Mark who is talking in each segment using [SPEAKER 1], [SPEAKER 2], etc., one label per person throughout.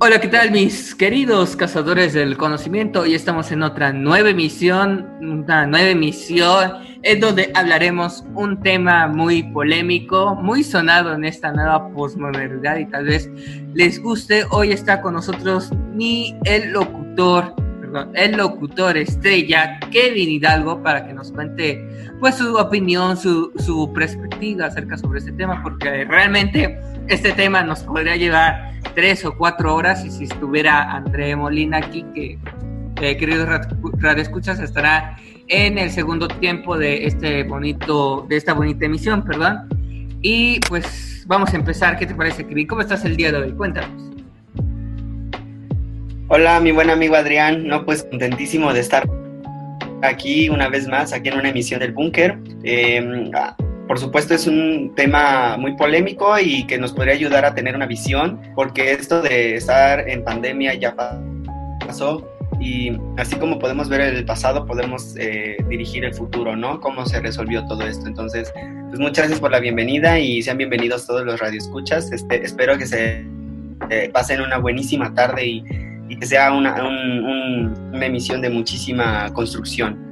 [SPEAKER 1] Hola, ¿qué tal mis queridos cazadores del conocimiento? Hoy estamos en otra nueva emisión, una nueva emisión en donde hablaremos un tema muy polémico, muy sonado en esta nueva posmodernidad y tal vez les guste. Hoy está con nosotros mi el locutor, perdón, el locutor estrella Kevin Hidalgo para que nos cuente pues su opinión, su, su perspectiva acerca sobre este tema, porque realmente este tema nos podría llevar tres o cuatro horas y si estuviera André Molina aquí, que eh, queridos radioescuchas, estará en el segundo tiempo de este bonito, de esta bonita emisión, perdón. Y pues vamos a empezar. ¿Qué te parece, Kevin? ¿Cómo estás el día de hoy? Cuéntanos.
[SPEAKER 2] Hola, mi buen amigo Adrián. No, pues contentísimo de estar aquí una vez más, aquí en una emisión del Búnker. Eh, por supuesto es un tema muy polémico y que nos podría ayudar a tener una visión, porque esto de estar en pandemia ya pasó y así como podemos ver el pasado, podemos eh, dirigir el futuro, ¿no? Cómo se resolvió todo esto. Entonces, pues muchas gracias por la bienvenida y sean bienvenidos todos los radioescuchas. Este, espero que se eh, pasen una buenísima tarde y, que sea una, una emisión de muchísima construcción.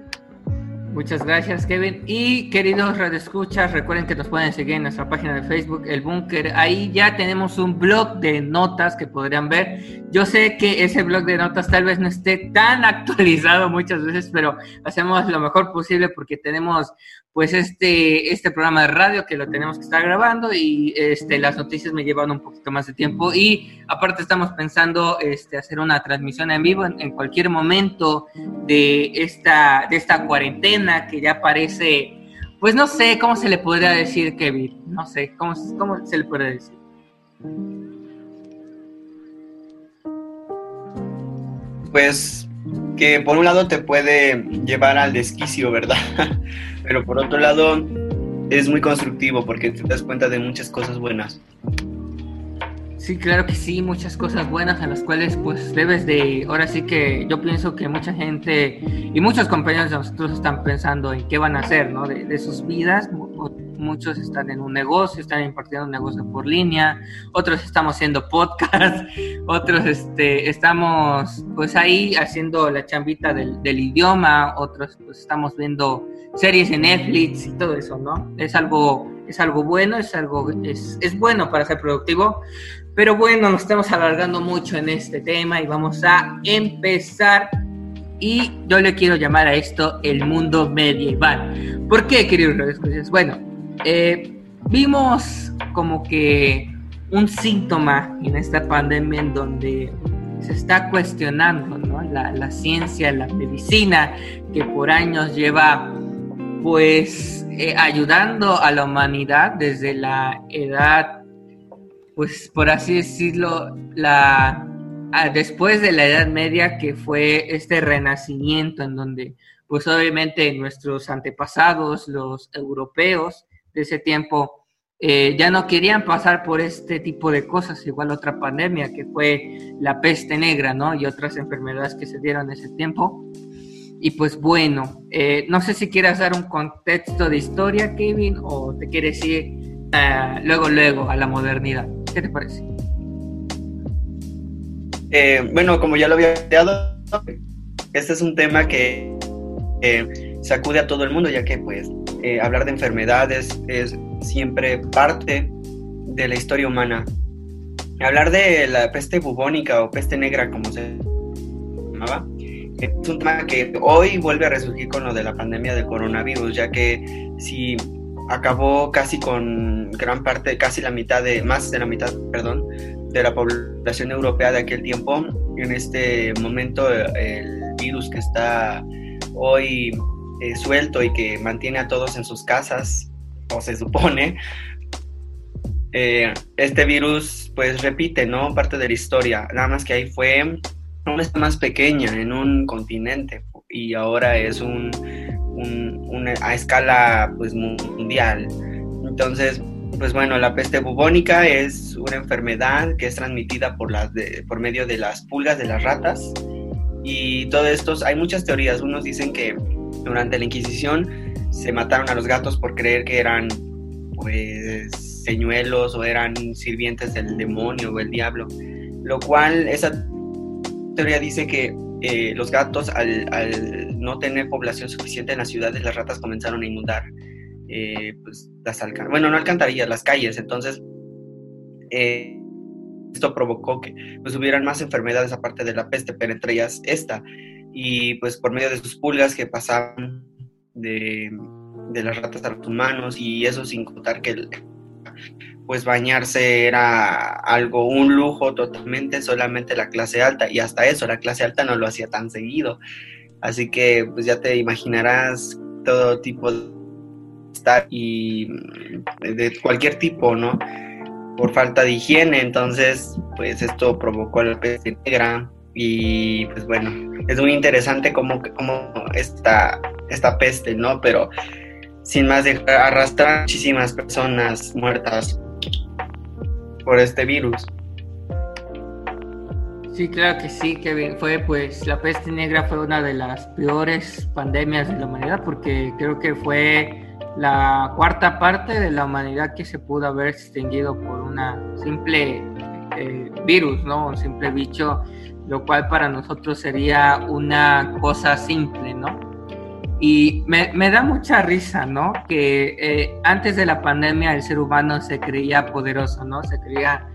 [SPEAKER 1] Muchas gracias, Kevin. Y queridos radioescuchas, recuerden que nos pueden seguir en nuestra página de Facebook, El Búnker. Ahí ya tenemos un blog de notas que podrían ver. Yo sé que ese blog de notas tal vez no esté tan actualizado muchas veces, pero hacemos lo mejor posible porque tenemos pues este, este programa de radio que lo tenemos que estar grabando y este, las noticias me llevan un poquito más de tiempo y aparte estamos pensando este, hacer una transmisión en vivo en, cualquier momento de esta, de esta cuarentena que ya parece, pues no sé cómo se le podría decir, Kevin, no sé, cómo, cómo se le puede decir.
[SPEAKER 2] Pues que por un lado te puede llevar al desquicio, ¿verdad? Pero por otro lado es muy constructivo porque te das cuenta de muchas cosas buenas.
[SPEAKER 1] Sí, claro que sí, muchas cosas buenas en las cuales pues debes de, ahora sí que yo pienso que mucha gente y muchos compañeros de nosotros están pensando en qué van a hacer, ¿no? De, sus vidas, muchos están en un negocio, están impartiendo un negocio por línea, otros estamos haciendo podcast, otros este, estamos pues ahí haciendo la chambita del, idioma, otros pues estamos viendo series en Netflix y todo eso, ¿no? Es algo, es algo bueno, es algo, es, es bueno para ser productivo, pero bueno, nos estamos alargando mucho en este tema y vamos a empezar. Y yo le quiero llamar a esto el mundo medieval. ¿Por qué, queridos? Bueno, eh, vimos como que un síntoma en esta pandemia en donde se está cuestionando la, ciencia, la medicina, que por años lleva pues eh, ayudando a la humanidad desde la edad pues por así decirlo, la después de la Edad Media que fue este renacimiento en donde pues obviamente nuestros antepasados, los europeos de ese tiempo, eh, ya no querían pasar por este tipo de cosas, igual otra pandemia que fue la peste negra, ¿no? Y otras enfermedades que se dieron en ese tiempo. Y pues bueno, eh, no sé si quieras dar un contexto de historia, Kevin, o te quieres ir uh, luego, luego a la modernidad. ¿Qué te parece?
[SPEAKER 2] Eh, bueno, como ya lo había dado, este es un tema que sacude a todo el mundo, ya que pues eh, hablar de enfermedades es siempre parte de la historia humana. Hablar de la peste bubónica o peste negra, como se llamaba, es un tema que hoy vuelve a resurgir con lo de la pandemia del coronavirus, ya que si acabó casi con gran parte, casi la mitad de, más de la mitad, perdón, de la población europea de aquel tiempo. En este momento el virus que está hoy eh, suelto y que mantiene a todos en sus casas, o se supone, eh, este virus pues repite, ¿no? Parte de la historia, nada más que ahí fue una más pequeña en un continente y ahora es un a escala pues, mundial. Entonces, pues bueno, la peste bubónica es una enfermedad que es transmitida por, las por medio de las pulgas de las ratas. Y todo esto, hay muchas teorías. Unos dicen que durante la Inquisición se mataron a los gatos por creer que eran pues señuelos o eran sirvientes del demonio o el diablo, lo cual esa teoría dice que eh, los gatos al, no tener población suficiente en las ciudades, las ratas comenzaron a inundar eh, pues, las bueno, no alcantarillas, las calles, entonces eh, esto provocó que pues, hubieran más enfermedades aparte de la peste, pero entre ellas esta, y pues por medio de sus pulgas que pasaban de, de las ratas a los humanos, y eso sin contar que el, pues bañarse era algo, un lujo totalmente, solamente la clase alta, y hasta eso, la clase alta no lo hacía tan seguido. Así que pues ya te imaginarás todo tipo de estar y de cualquier tipo, ¿no? Por falta de higiene, entonces pues esto provocó la peste negra y pues bueno, es muy interesante cómo, cómo esta, esta peste, ¿no? Pero sin más de arrastrar muchísimas personas muertas por este virus.
[SPEAKER 1] Sí, claro que sí, Kevin. Fue, pues, la peste negra fue una de las peores pandemias de la humanidad porque creo que fue la cuarta parte de la humanidad que se pudo haber extinguido por una simple eh, virus, ¿no? Un simple bicho, lo cual para nosotros sería una cosa simple, ¿no? Y me, da mucha risa, ¿no? Que eh, antes de la pandemia el ser humano se creía poderoso, ¿no? Se creía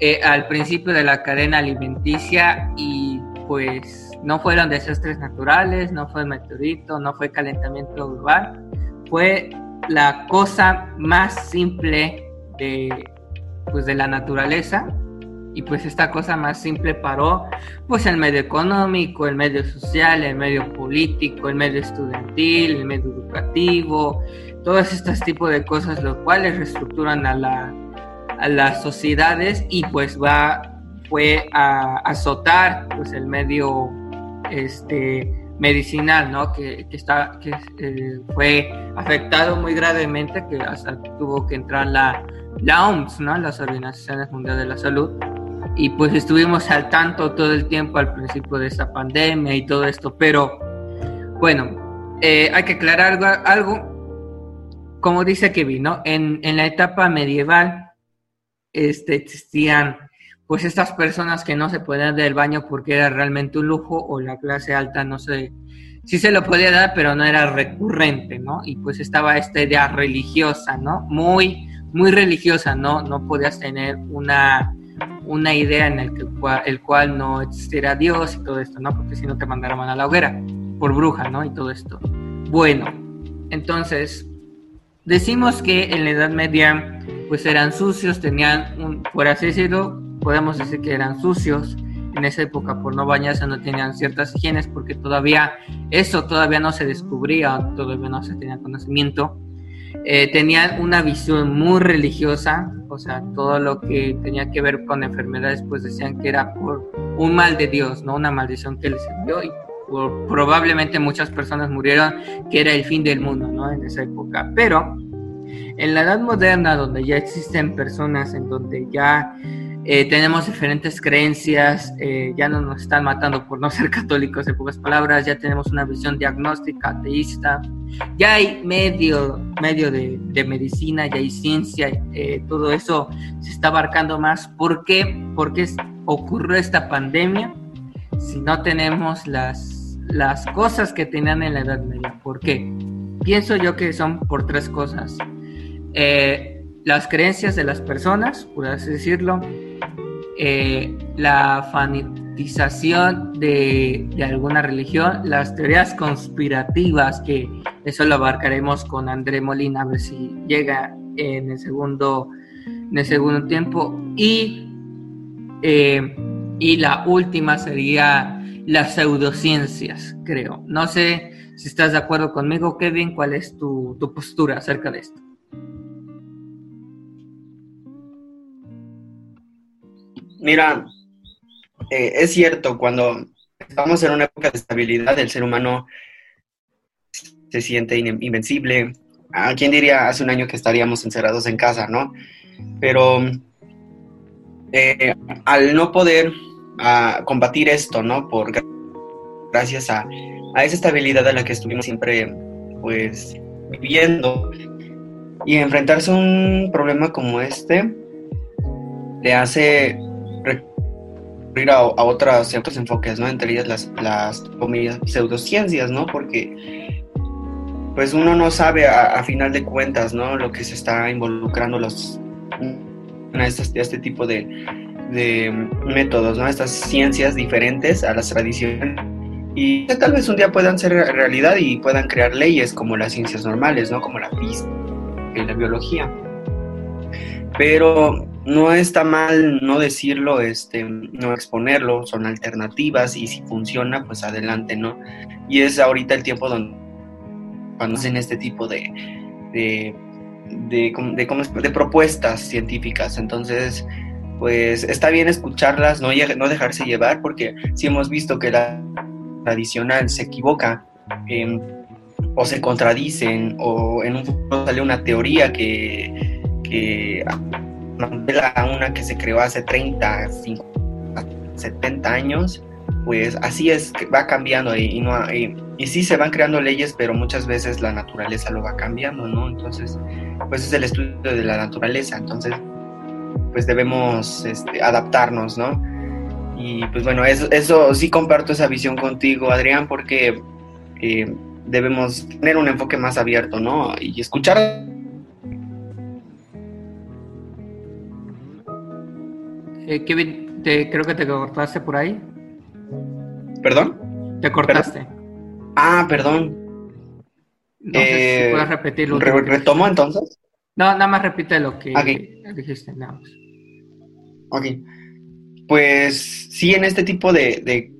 [SPEAKER 1] eh, al principio de la cadena alimenticia y pues no fueron desastres naturales, no fue meteorito, no fue calentamiento global, fue la cosa más simple de, pues, de la naturaleza y pues esta cosa más simple paró pues el medio económico, el medio social, el medio político, el medio estudiantil, el medio educativo, todos estos tipos de cosas los cuales reestructuran a, la, a las sociedades y pues va fue a azotar pues el medio este medicinal no que, que está que eh, fue afectado muy gravemente que hasta tuvo que entrar la la OMS no las organizaciones mundiales de la salud y pues estuvimos al tanto todo el tiempo al principio de esta pandemia y todo esto, pero bueno, eh, hay que aclarar algo, algo, como dice Kevin, ¿no? En, en la etapa medieval este, existían pues estas personas que no se podían dar el baño porque era realmente un lujo o la clase alta no sé, sí se lo podía dar, pero no era recurrente, ¿no? Y pues estaba esta idea religiosa, ¿no? Muy, muy religiosa, ¿no? No podías tener una una idea en el, que, el cual no existiera Dios y todo esto, ¿no? Porque si no te mandaran a la hoguera por bruja, ¿no? Y todo esto. Bueno, entonces, decimos que en la Edad Media, pues eran sucios, tenían, un, por así decirlo, podemos decir que eran sucios. En esa época, por no bañarse, no tenían ciertas higienes porque todavía eso todavía no se descubría, todavía no se tenía conocimiento. Eh, tenían una visión muy religiosa, o sea, todo lo que tenía que ver con enfermedades, pues decían que era por un mal de Dios, no una maldición que les envió y probablemente muchas personas murieron, que era el fin del mundo, ¿no? En esa época. Pero en la edad moderna, donde ya existen personas en donde ya eh, tenemos diferentes creencias, eh, ya no nos están matando por no ser católicos, en pocas palabras, ya tenemos una visión diagnóstica, ateísta, ya hay medio, medio de, medicina, ya hay ciencia, eh, todo eso se está abarcando más. ¿Por qué? Porque ocurrió esta pandemia si no tenemos las, las cosas que tenían en la Edad Media. ¿Por qué? Pienso yo que son por tres cosas. las creencias de las personas, por así decirlo, eh, la fanatización de, alguna religión, las teorías conspirativas, que eso lo abarcaremos con André Molina, a ver si llega en el segundo, en el segundo tiempo. Y, eh, y la última sería las pseudociencias, creo. No sé si estás de acuerdo conmigo, Kevin, ¿cuál es tu postura acerca de esto?
[SPEAKER 2] Mira, eh, es cierto, cuando estamos en una época de estabilidad, el ser humano se siente invencible. ¿A quién diría hace un año que estaríamos encerrados en casa, no? Pero eh, al no poder ah, combatir esto, ¿no? Por gracias a, esa estabilidad a la que estuvimos siempre, pues, viviendo. Y enfrentarse a un problema como este le hace recurrir a, otros, otros enfoques, ¿no? Entre ellas las, las pseudociencias, ¿no? Porque pues uno no sabe a, final de cuentas, ¿no? Lo que se está involucrando los, a este, este tipo de, de métodos, ¿no? Estas ciencias diferentes a las tradiciones y tal vez un día puedan ser realidad y puedan crear leyes como las ciencias normales, ¿no? Como la física y la biología. Pero no está mal no decirlo, este, no exponerlo, son alternativas y si funciona, pues adelante, ¿no? Y es ahorita el tiempo donde cuando hacen este tipo de, de, de, de, propuestas científicas. Entonces, pues está bien escucharlas, no, no dejarse llevar, porque si hemos visto que la tradicional se equivoca o se contradicen o en un futuro sale una teoría que, que a una que se creó hace 30, 50, 70 años, pues así es que va cambiando y, y, sí se van creando leyes, pero muchas veces la naturaleza lo va cambiando, ¿no? Entonces, pues es el estudio de la naturaleza, entonces pues debemos este, adaptarnos, ¿no? Y pues bueno, eso, eso sí comparto esa visión contigo, Adrián, porque eh, debemos tener un enfoque más abierto, ¿no? Y escuchar
[SPEAKER 1] Eh, Kevin, te, creo que te cortaste por ahí.
[SPEAKER 2] ¿Perdón?
[SPEAKER 1] Te cortaste.
[SPEAKER 2] Ah, perdón.
[SPEAKER 1] No sé si eh, puedes repetirlo.
[SPEAKER 2] ¿Retomo entonces?
[SPEAKER 1] No, nada más repite lo que dijiste. Nada
[SPEAKER 2] Ok. Pues sí, en este tipo de,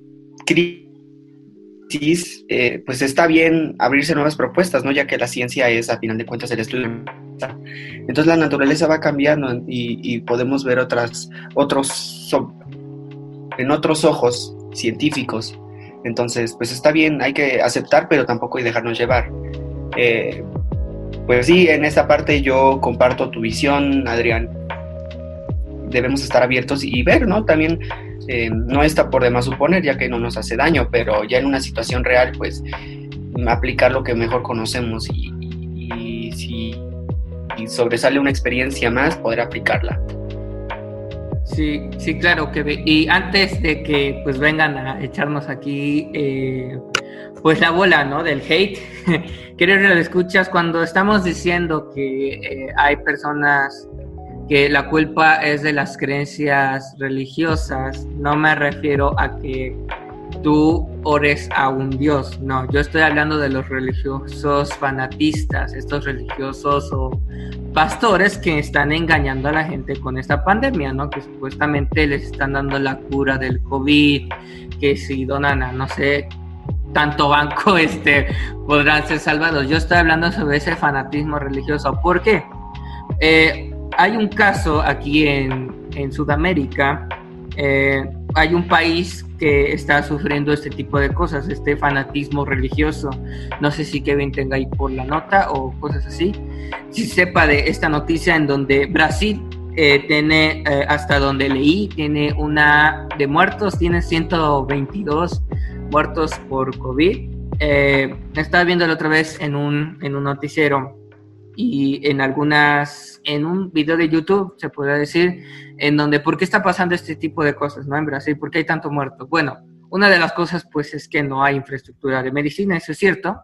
[SPEAKER 2] crisis, eh, pues está bien abrirse nuevas propuestas, ¿no? Ya que la ciencia es, a final de cuentas, el estudio. Entonces la naturaleza va cambiando y, podemos ver otras, otros, en otros ojos científicos. Entonces, pues está bien, hay que aceptar, pero tampoco hay dejarnos llevar. Eh, pues sí, en esta parte yo comparto tu visión, Adrián debemos estar abiertos y ver, ¿no? También eh, no está por demás suponer, ya que no nos hace daño, pero ya en una situación real, pues aplicar lo que mejor conocemos y, sobresale una experiencia más, poder aplicarla.
[SPEAKER 1] Sí, sí, claro que y antes de que pues vengan a echarnos aquí eh, pues la bola, ¿no? Del hate, quiero que lo escuchas cuando estamos diciendo que eh, hay personas que la culpa es de las creencias religiosas, no me refiero a que tú ores a un Dios, no, yo estoy hablando de los religiosos fanatistas, estos religiosos o pastores que están engañando a la gente con esta pandemia, ¿no? Que supuestamente les están dando la cura del COVID, que si donan a no sé tanto banco este podrán ser salvados. Yo estoy hablando sobre ese fanatismo religioso. ¿Por qué? Eh, hay un caso aquí en, Sudamérica, eh, hay un país que está sufriendo este tipo de cosas, este fanatismo religioso. No sé si Kevin tenga ahí por la nota o cosas así. Si sepa de esta noticia en donde Brasil eh, tiene, eh, hasta donde leí, tiene una de muertos, tiene 122 muertos por COVID. estaba viendo la otra vez en un, en un noticiero y en algunas, en un video de YouTube, se puede decir, en donde, ¿por qué está pasando este tipo de cosas, no? En Brasil, ¿por qué hay tanto muerto? Bueno, una de las cosas, pues, es que no hay infraestructura de medicina, eso es cierto.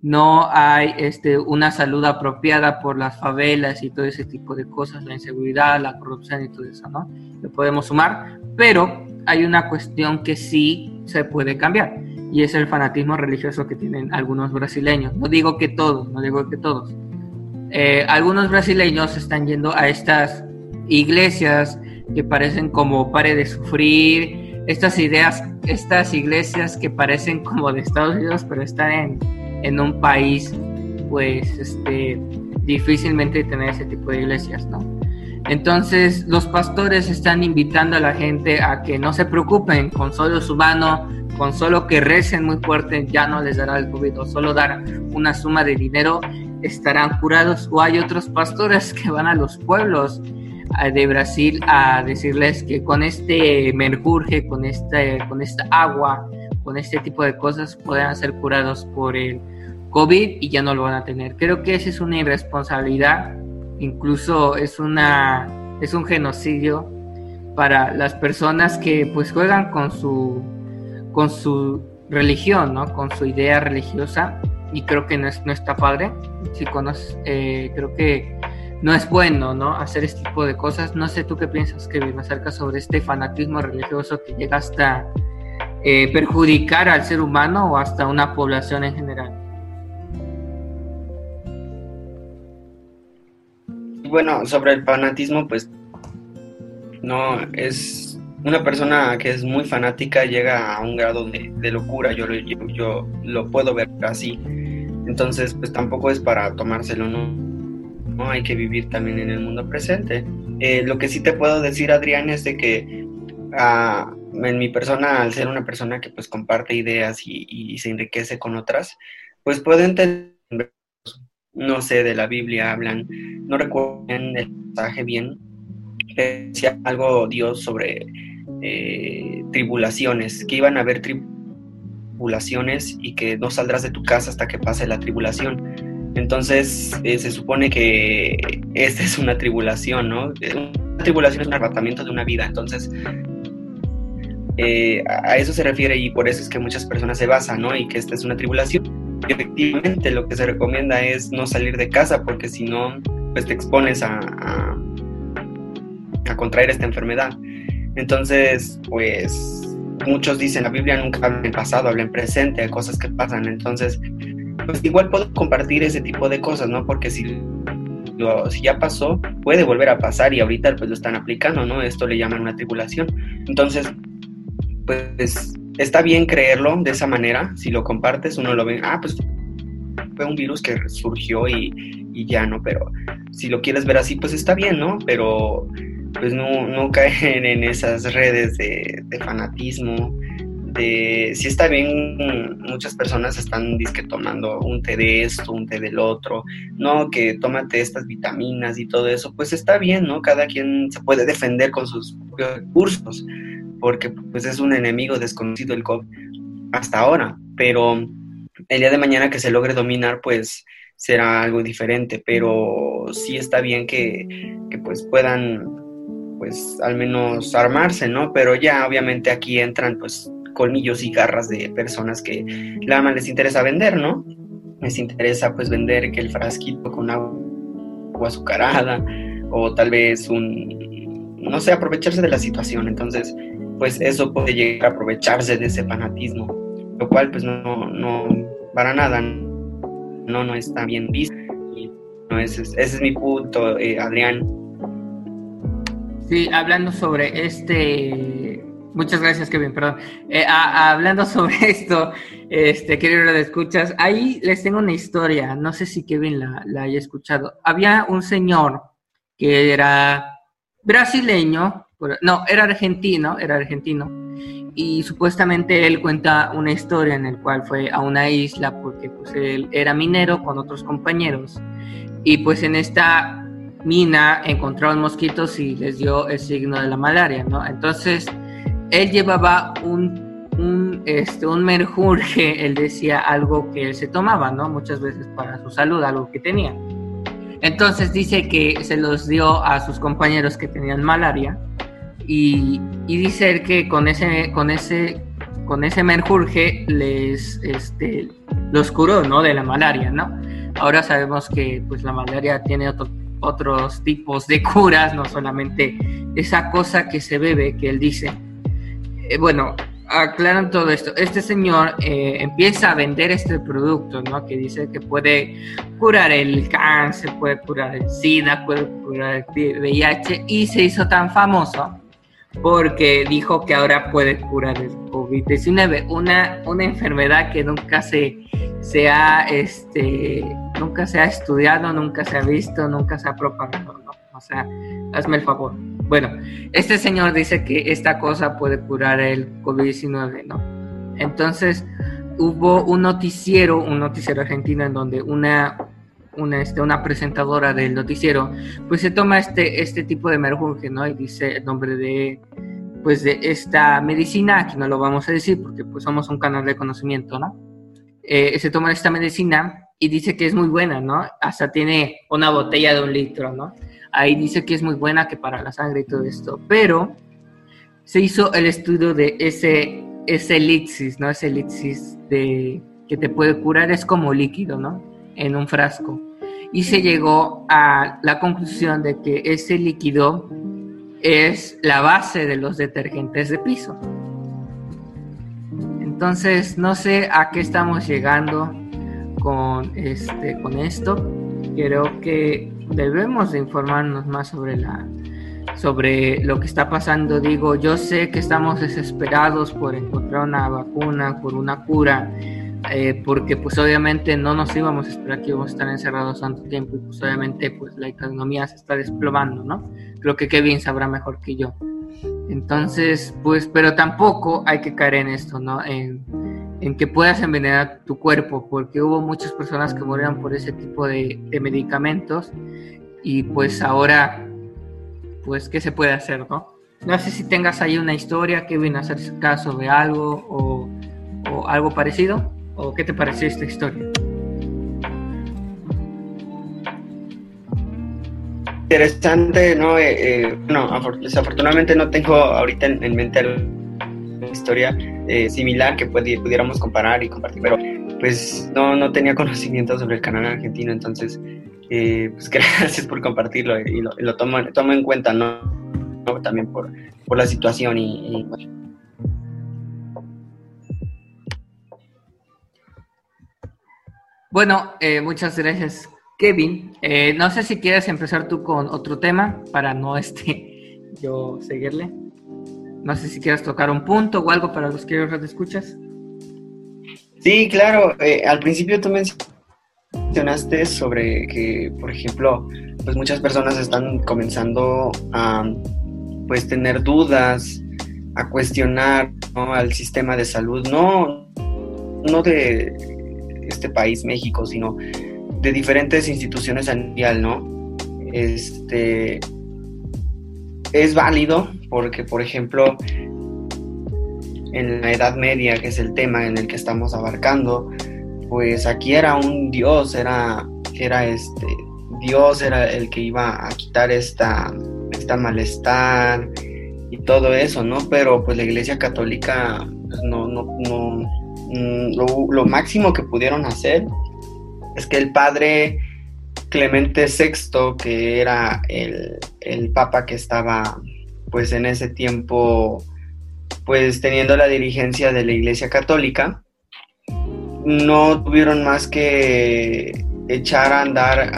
[SPEAKER 1] No hay este, una salud apropiada por las favelas y todo ese tipo de cosas, la inseguridad, la corrupción y todo eso, ¿no? Lo podemos sumar, pero hay una cuestión que sí se puede cambiar y es el fanatismo religioso que tienen algunos brasileños. No digo que todos, no digo que todos, eh, algunos brasileños están yendo a estas iglesias que parecen como pare de sufrir, estas ideas, estas iglesias que parecen como de Estados Unidos, pero están en, un país, pues, este, difícilmente tener ese tipo de iglesias, ¿no? Entonces, los pastores están invitando a la gente a que no se preocupen con solo su mano, con solo que recen muy fuerte, ya no les dará el COVID, o solo dar una suma de dinero estarán curados o hay otros pastores que van a los pueblos de Brasil a decirles que con este mercurje, con, este, con esta agua, con este tipo de cosas puedan ser curados por el COVID y ya no lo van a tener. Creo que esa es una irresponsabilidad, incluso es una es un genocidio para las personas que pues juegan con su con su religión, ¿no? Con su idea religiosa y creo que no, es, no está padre. Eh, creo que no es bueno, ¿no? Hacer este tipo de cosas. No sé tú qué piensas, Kevin, acerca sobre este fanatismo religioso que llega hasta eh, perjudicar al ser humano o hasta una población en general.
[SPEAKER 2] Bueno, sobre el fanatismo, pues no es una persona que es muy fanática llega a un grado de, locura, yo, yo, yo, lo puedo ver así. Entonces, pues tampoco es para tomárselo, ¿no? ¿no? Hay que vivir también en el mundo presente. Eh, lo que sí te puedo decir, Adrián, es de que ah, en mi persona, al ser una persona que pues comparte ideas y, se enriquece con otras, pues puedo entender, no sé, de la Biblia hablan, no recuerdo el mensaje bien, decía algo Dios sobre eh, tribulaciones, que iban a haber tribulaciones y que no saldrás de tu casa hasta que pase la tribulación. Entonces, eh, se supone que esta es una tribulación, ¿no? Una tribulación es un arrebatamiento de una vida, entonces eh, a eso se refiere y por eso es que muchas personas se basan, ¿no? Y que esta es una tribulación. efectivamente, lo que se recomienda es no salir de casa porque si no, pues te expones a, a contraer esta enfermedad. Entonces, pues muchos dicen la Biblia nunca habla en pasado, habla en presente, hay cosas que pasan. Entonces, pues igual puedo compartir ese tipo de cosas, ¿no? Porque si, si ya pasó, puede volver a pasar y ahorita pues lo están aplicando, ¿no? Esto le llaman una tribulación. Entonces, pues está bien creerlo de esa manera, si lo compartes, uno lo ve, ah, pues fue un virus que surgió y, y ya, ¿no? Pero si lo quieres ver así, pues está bien, ¿no? Pero pues no, no caer en esas redes de, de fanatismo, si está bien, muchas personas están disque tomando un té de esto, un té del otro, no, que tómate estas vitaminas y todo eso, pues está bien, ¿no? Cada quien se puede defender con sus propios recursos, porque pues es un enemigo desconocido el COVID hasta ahora, pero el día de mañana que se logre dominar, pues será algo diferente, pero sí está bien que, que pues puedan pues al menos armarse, ¿no? Pero ya obviamente aquí entran pues colmillos y garras de personas que nada más les interesa vender, ¿no? Les interesa pues vender que el frasquito con agua azucarada o tal vez un, no sé, aprovecharse de la situación. Entonces, pues eso puede llegar a aprovecharse de ese fanatismo, lo cual pues no, no, para nada, no, no está bien visto. no, ese, es, ese es mi punto, eh, Adrián.
[SPEAKER 1] Sí, hablando sobre este Muchas gracias, Kevin, perdón. Eh, hablando sobre esto, este, querido de escuchas, ahí les tengo una historia, no sé si Kevin la, la haya escuchado. Había un señor que era brasileño, no, era argentino, era argentino, y supuestamente él cuenta una historia en la cual fue a una isla porque pues él era minero con otros compañeros, y pues en esta mina encontraron mosquitos y les dio el signo de la malaria, ¿no? Entonces él llevaba un, un, este, un merjurje, él decía algo que él se tomaba, ¿no? Muchas veces para su salud, algo que tenía. Entonces dice que se los dio a sus compañeros que tenían malaria y, y dice él que con ese, con ese, con ese merjurje les, este, los curó, ¿no? De la malaria, ¿no? Ahora sabemos que pues la malaria tiene otros tipos de curas, no solamente esa cosa que se bebe, que él dice. Eh, bueno, aclaran todo esto. Este señor eh, empieza a vender este producto, ¿no? Que dice que puede curar el cáncer, puede curar el SIDA, puede curar el VIH y se hizo tan famoso porque dijo que ahora puede curar el COVID-19, una, una enfermedad que nunca se, se ha, este, nunca se ha estudiado, nunca se ha visto, nunca se ha propagado, ¿no? O sea, hazme el favor. Bueno, este señor dice que esta cosa puede curar el COVID-19, ¿no? Entonces, hubo un noticiero, un noticiero argentino en donde una, una, este, una presentadora del noticiero, pues se toma este, este tipo de merjunje, ¿no? Y dice el nombre de, pues de esta medicina, aquí no lo vamos a decir porque pues somos un canal de conocimiento, ¿no? Eh, se toma esta medicina y dice que es muy buena, ¿no? Hasta tiene una botella de un litro, ¿no? Ahí dice que es muy buena, que para la sangre y todo esto, pero se hizo el estudio de ese, ese elixir, ¿no? Ese elixir de, que te puede curar, es como líquido, ¿no? En un frasco. Y se llegó a la conclusión de que ese líquido es la base de los detergentes de piso. Entonces, no sé a qué estamos llegando con, este, con esto. Creo que debemos de informarnos más sobre, la, sobre lo que está pasando. Digo, yo sé que estamos desesperados por encontrar una vacuna, por una cura, eh, porque pues obviamente no nos íbamos a esperar que íbamos a estar encerrados tanto tiempo y pues obviamente pues la economía se está desplomando, ¿no? Creo que Kevin sabrá mejor que yo. Entonces, pues, pero tampoco hay que caer en esto, ¿no? En, que puedas envenenar tu cuerpo, porque hubo muchas personas que murieron por ese tipo de, medicamentos y pues ahora, pues, ¿qué se puede hacer, no? No sé si tengas ahí una historia, Kevin, hacer caso de algo o, o algo parecido, o qué te pareció esta historia.
[SPEAKER 2] Interesante, ¿no? Eh, eh, no, desafortunadamente no tengo ahorita en, mente una historia eh, similar que pudiéramos comparar y compartir, pero pues no, no tenía conocimiento sobre el canal argentino, entonces pues gracias por compartirlo y lo, tomo, tomo, en cuenta, ¿no? También por, por la situación y,
[SPEAKER 1] Bueno, muchas gracias Kevin, eh, no sé si quieres empezar tú con otro tema para no este yo seguirle. No sé si quieres tocar un punto o algo para los que te escuchas.
[SPEAKER 2] Sí, claro. Eh, al principio tú mencionaste sobre que, por ejemplo, pues muchas personas están comenzando a pues tener dudas, a cuestionar al sistema de salud, no, no de este país, México, sino de diferentes instituciones a ¿no? Este es válido porque, por ejemplo, en la Edad Media, que es el tema en el que estamos abarcando, pues aquí era un dios, era, era este Dios era el que iba a quitar esta, esta malestar y todo eso, ¿no? Pero pues la Iglesia Católica pues, no, no, no, mm, lo máximo que pudieron hacer es que el padre Clemente VI, que era el, papa que estaba pues en ese tiempo pues teniendo la dirigencia de la Iglesia Católica, no tuvieron más que echar a andar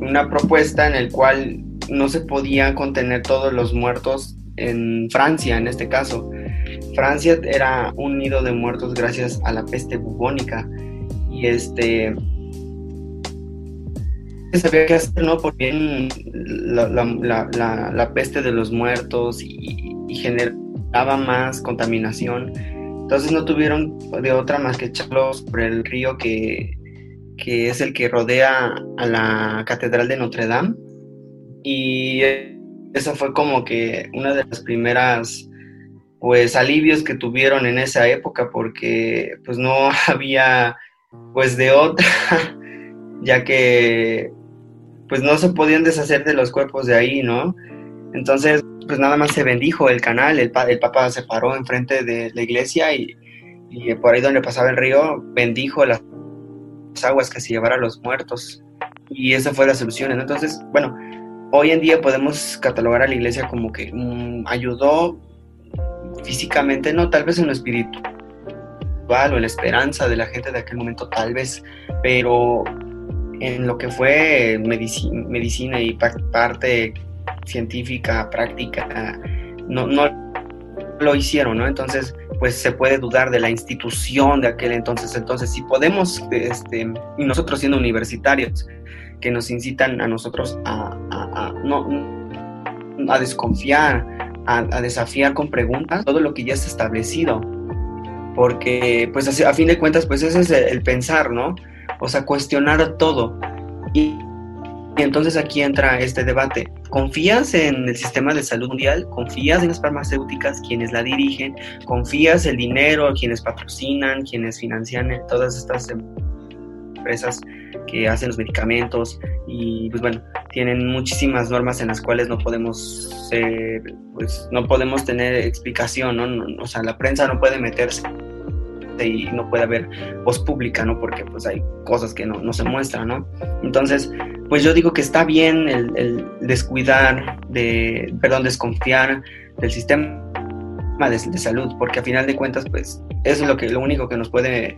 [SPEAKER 2] una propuesta en el cual no se podían contener todos los muertos en Francia, en este caso. Francia era un nido de muertos gracias a la peste bubónica y este sabía qué hacer, ¿no? Porque la, la, la, peste de los muertos y, generaba más contaminación. Entonces no tuvieron de otra más que echarlos por el río que, que es el que rodea a la Catedral de Notre Dame. Y esa fue como que una de las primeras pues alivios que tuvieron en esa época porque pues no había pues de otra, ya que pues no se podían deshacer de los cuerpos de ahí, ¿no? Entonces, pues nada más se bendijo el canal, el, el Papa se paró enfrente de la iglesia y, por ahí donde pasaba el río, bendijo las aguas que se llevaran los muertos. Y esa fue la solución. Entonces, bueno, hoy en día podemos catalogar a la iglesia como que mm, ayudó físicamente, no, tal vez en lo espiritual o la esperanza de la gente de aquel momento tal vez, pero en lo que fue medicina, y parte científica, práctica, no, no lo hicieron, ¿no? Entonces, pues se puede dudar de la institución de aquel entonces. Entonces, si podemos, este, y nosotros siendo universitarios, que nos incitan a nosotros a, no, a desconfiar, a, a, desafiar con preguntas todo lo que ya está establecido porque pues a, fin de cuentas pues ese es el, pensar, ¿no? O sea, cuestionar todo. Y, entonces aquí entra este debate. ¿Confías en el sistema de salud mundial? ¿Confías en las farmacéuticas, quienes la dirigen? ¿Confías el dinero, quienes patrocinan, quienes financian todas estas empresas que hacen los medicamentos? Y pues bueno, tienen muchísimas normas en las cuales no podemos, pues no podemos tener explicación, ¿no? O sea, la prensa no puede meterse y no puede haber voz pública, ¿no? Porque pues hay cosas que no, no se muestran, ¿no? Entonces, pues yo digo que está bien el, descuidar, de, perdón, desconfiar del sistema de, de, salud, porque a final de cuentas, pues eso es lo, que, lo único que nos puede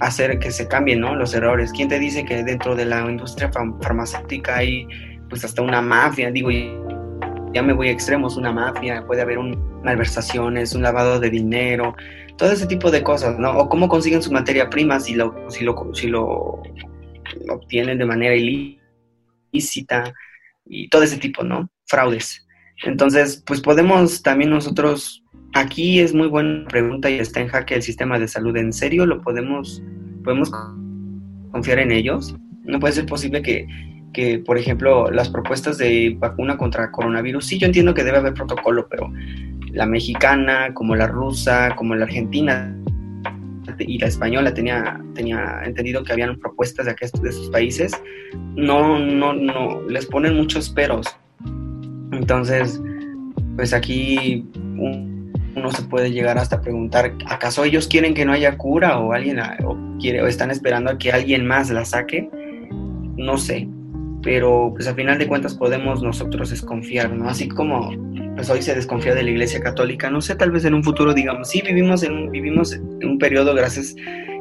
[SPEAKER 2] hacer que se cambien, ¿no? Los errores. ¿Quién te dice que dentro de la industria farmacéutica hay pues hasta una mafia? Digo, ya me voy a extremos, una mafia, puede haber un, malversaciones, un lavado de dinero, todo ese tipo de cosas, ¿no? O cómo consiguen su materia prima si lo, si lo, si lo, obtienen de manera ilícita y todo ese tipo, ¿no? Fraudes. Entonces, pues podemos también nosotros, aquí es muy buena pregunta y está en jaque el sistema de salud, ¿en serio lo podemos, podemos confiar en ellos? No puede ser posible que que, por ejemplo, las propuestas de vacuna contra coronavirus, sí, yo entiendo que debe haber protocolo, pero la mexicana, como la rusa, como la argentina y la española tenía, tenía entendido que habían propuestas de, aquí, de esos países, no, no, no, les ponen muchos peros. Entonces, pues aquí uno se puede llegar hasta preguntar, ¿acaso ellos quieren que no haya cura o alguien o quiere o están esperando a que alguien más la saque? No sé, pero pues al final de cuentas podemos nosotros desconfiar, ¿no? Así como pues hoy se desconfía de la Iglesia Católica, no sé, tal vez en un futuro digamos, sí, vivimos en un, vivimos en un periodo gracias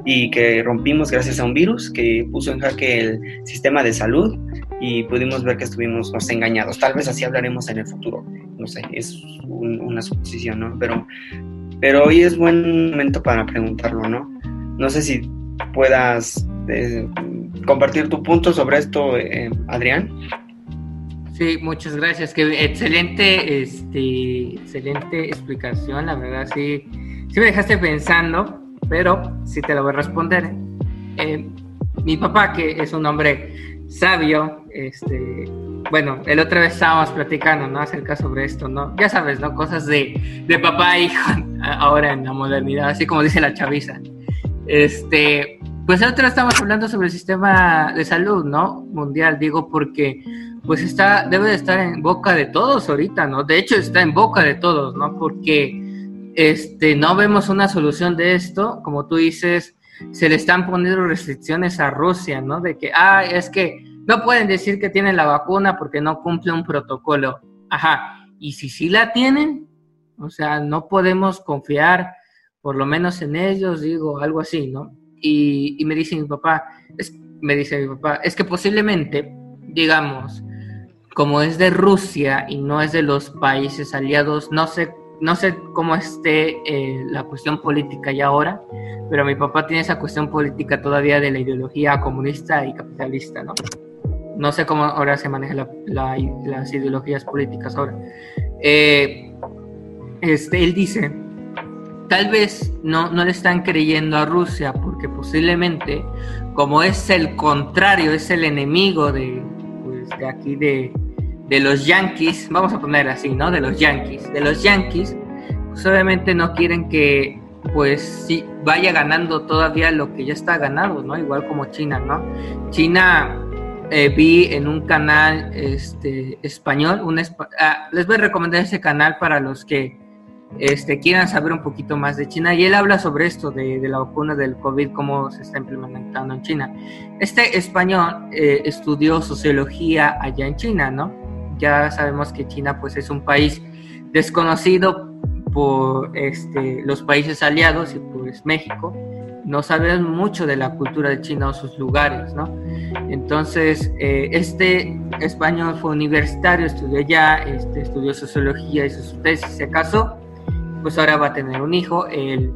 [SPEAKER 2] y que rompimos gracias a un virus que puso en jaque el sistema de salud y pudimos ver que estuvimos nos engañados. Tal vez así hablaremos en el futuro, no sé, es una suposición, ¿no? Pero, pero hoy es buen momento para preguntarlo, ¿no? No sé si puedas eh, compartir tu punto sobre esto, eh, Adrián.
[SPEAKER 1] Sí, muchas gracias. Que excelente, este, excelente explicación. La verdad, sí, sí me dejaste pensando, pero sí te lo voy a responder. Eh, mi papá, que es un hombre sabio, este, bueno, el otra vez estábamos platicando, ¿no? Acerca sobre esto, ¿no? Ya sabes, ¿no? Cosas de, de papá e hijo ahora en la modernidad, así como dice la chaviza. Este, pues ahora estamos hablando sobre el sistema de salud, ¿no? Mundial, digo, porque pues está, debe de estar en boca de todos ahorita, ¿no? De hecho está en boca de todos, ¿no? Porque este, no vemos una solución de esto, como tú dices, se le están poniendo restricciones a Rusia, ¿no? De que, ah, es que no pueden decir que tienen la vacuna porque no cumple un protocolo. Ajá, y si sí la tienen, o sea, no podemos confiar por lo menos en ellos, digo, algo así, ¿no? Y, me dice mi papá, es, me dice mi papá, es que posiblemente, digamos, como es de Rusia y no es de los países aliados, no sé, no sé cómo esté eh, la cuestión política ya ahora, pero mi papá tiene esa cuestión política todavía de la ideología comunista y capitalista, ¿no? No sé cómo ahora se manejan las ideologías políticas ahora. Eh, este, él dice tal vez no, no le están creyendo a Rusia porque posiblemente como es el contrario, es el enemigo de, pues, de aquí de, de los Yankees, vamos a poner así, ¿no? De los Yankees, de los Yankees, pues obviamente no quieren que pues sí vaya ganando todavía lo que ya está ganado, ¿no? Igual como China, ¿no? China eh, vi en un canal este, español, ah, les voy a recomendar ese canal para los que este, quieran saber un poquito más de China. Y él habla sobre esto, de, la vacuna del COVID, cómo se está implementando en China. Este español eh, estudió sociología allá en China, ¿no? Ya sabemos que China pues es un país desconocido por este, los países aliados y pues México. No sabemos mucho de la cultura de China o sus lugares, ¿no? Entonces, eh, este español fue universitario, estudió allá, este, estudió sociología, hizo su tesis, se casó pues ahora va a tener un hijo. El,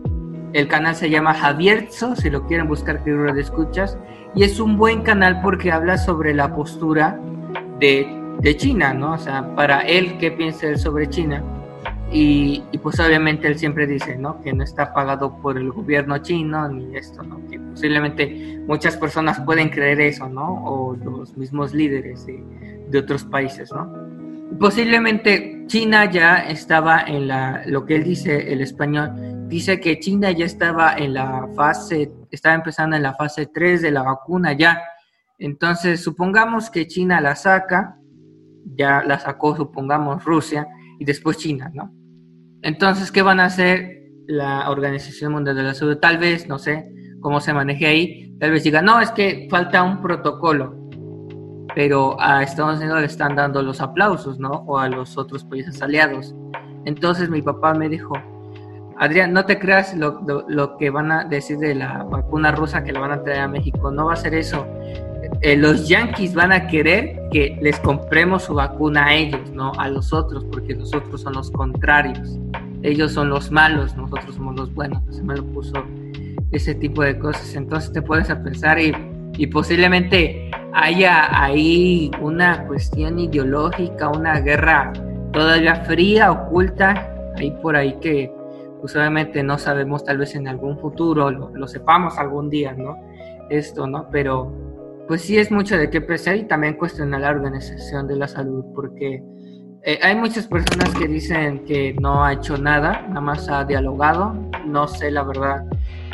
[SPEAKER 1] el canal se llama Javierzo, si lo quieren buscar, que de escuchas. Y es un buen canal porque habla sobre la postura de, de China, ¿no? O sea, para él, ¿qué piensa él sobre China? Y, y, pues obviamente él siempre dice, ¿no? Que no está pagado por el gobierno chino ni esto, ¿no? Que posiblemente muchas personas pueden creer eso, ¿no? O los mismos líderes de, de otros países, ¿no? Posiblemente China ya estaba en la, lo que él dice, el español, dice que China ya estaba en la fase, estaba empezando en la fase 3 de la vacuna ya. Entonces, supongamos que China la saca, ya la sacó, supongamos, Rusia, y después China, ¿no? Entonces, ¿qué van a hacer la Organización Mundial de la Salud? Tal vez, no sé cómo se maneje ahí, tal vez diga, no, es que falta un protocolo, pero a Estados Unidos le están dando los aplausos, ¿no? O a los otros países aliados. Entonces mi papá me dijo, Adrián, no te creas lo, lo, que van a decir de la vacuna rusa que la van a traer a México, no va a ser eso. Eh, los yanquis van a querer que les compremos su vacuna a ellos, no a los otros, porque nosotros son los contrarios. Ellos son los malos, nosotros somos los buenos. Se me lo puso ese tipo de cosas. Entonces te puedes a pensar y, y posiblemente haya ahí una cuestión ideológica, una guerra todavía fría, oculta, ahí por ahí que pues no sabemos tal vez en algún futuro, lo, lo sepamos algún día, ¿no? Esto, ¿no? Pero pues sí es mucho de qué pensar y también cuestionar la organización de la salud, porque eh, hay muchas personas que dicen que no ha hecho nada, nada más ha dialogado, no sé la verdad,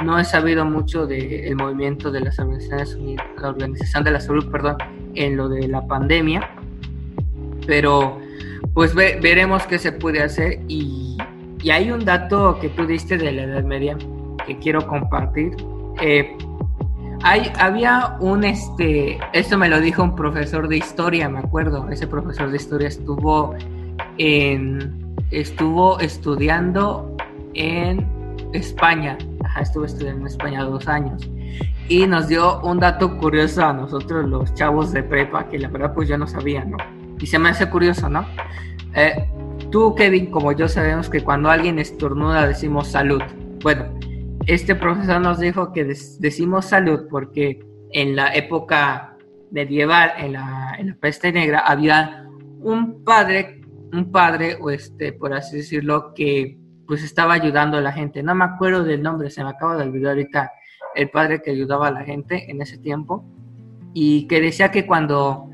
[SPEAKER 1] no he sabido mucho del movimiento de las Organizaciones Unidas, la Organización de la Salud, perdón, en lo de la pandemia, pero pues veremos qué se puede hacer y, y, hay un dato que tú diste de la Edad Media que quiero compartir. Eh, hay, había un, este, esto me lo dijo un profesor de historia, me acuerdo, ese profesor de historia estuvo en, estuvo estudiando en España, Ajá, estuvo estudiando en España dos años y nos dio un dato curioso a nosotros los chavos de prepa, que la verdad pues yo no sabía, ¿no? Y se me hace curioso, ¿no? Eh, tú, Kevin, como yo sabemos que cuando alguien estornuda decimos salud. Bueno, este profesor nos dijo que decimos salud porque en la época medieval, en la, en la, peste negra, había un padre, un padre, o este, por así decirlo, que pues estaba ayudando a la gente. No me acuerdo del nombre, se me acaba de olvidar ahorita el padre que ayudaba a la gente en ese tiempo. Y que decía que cuando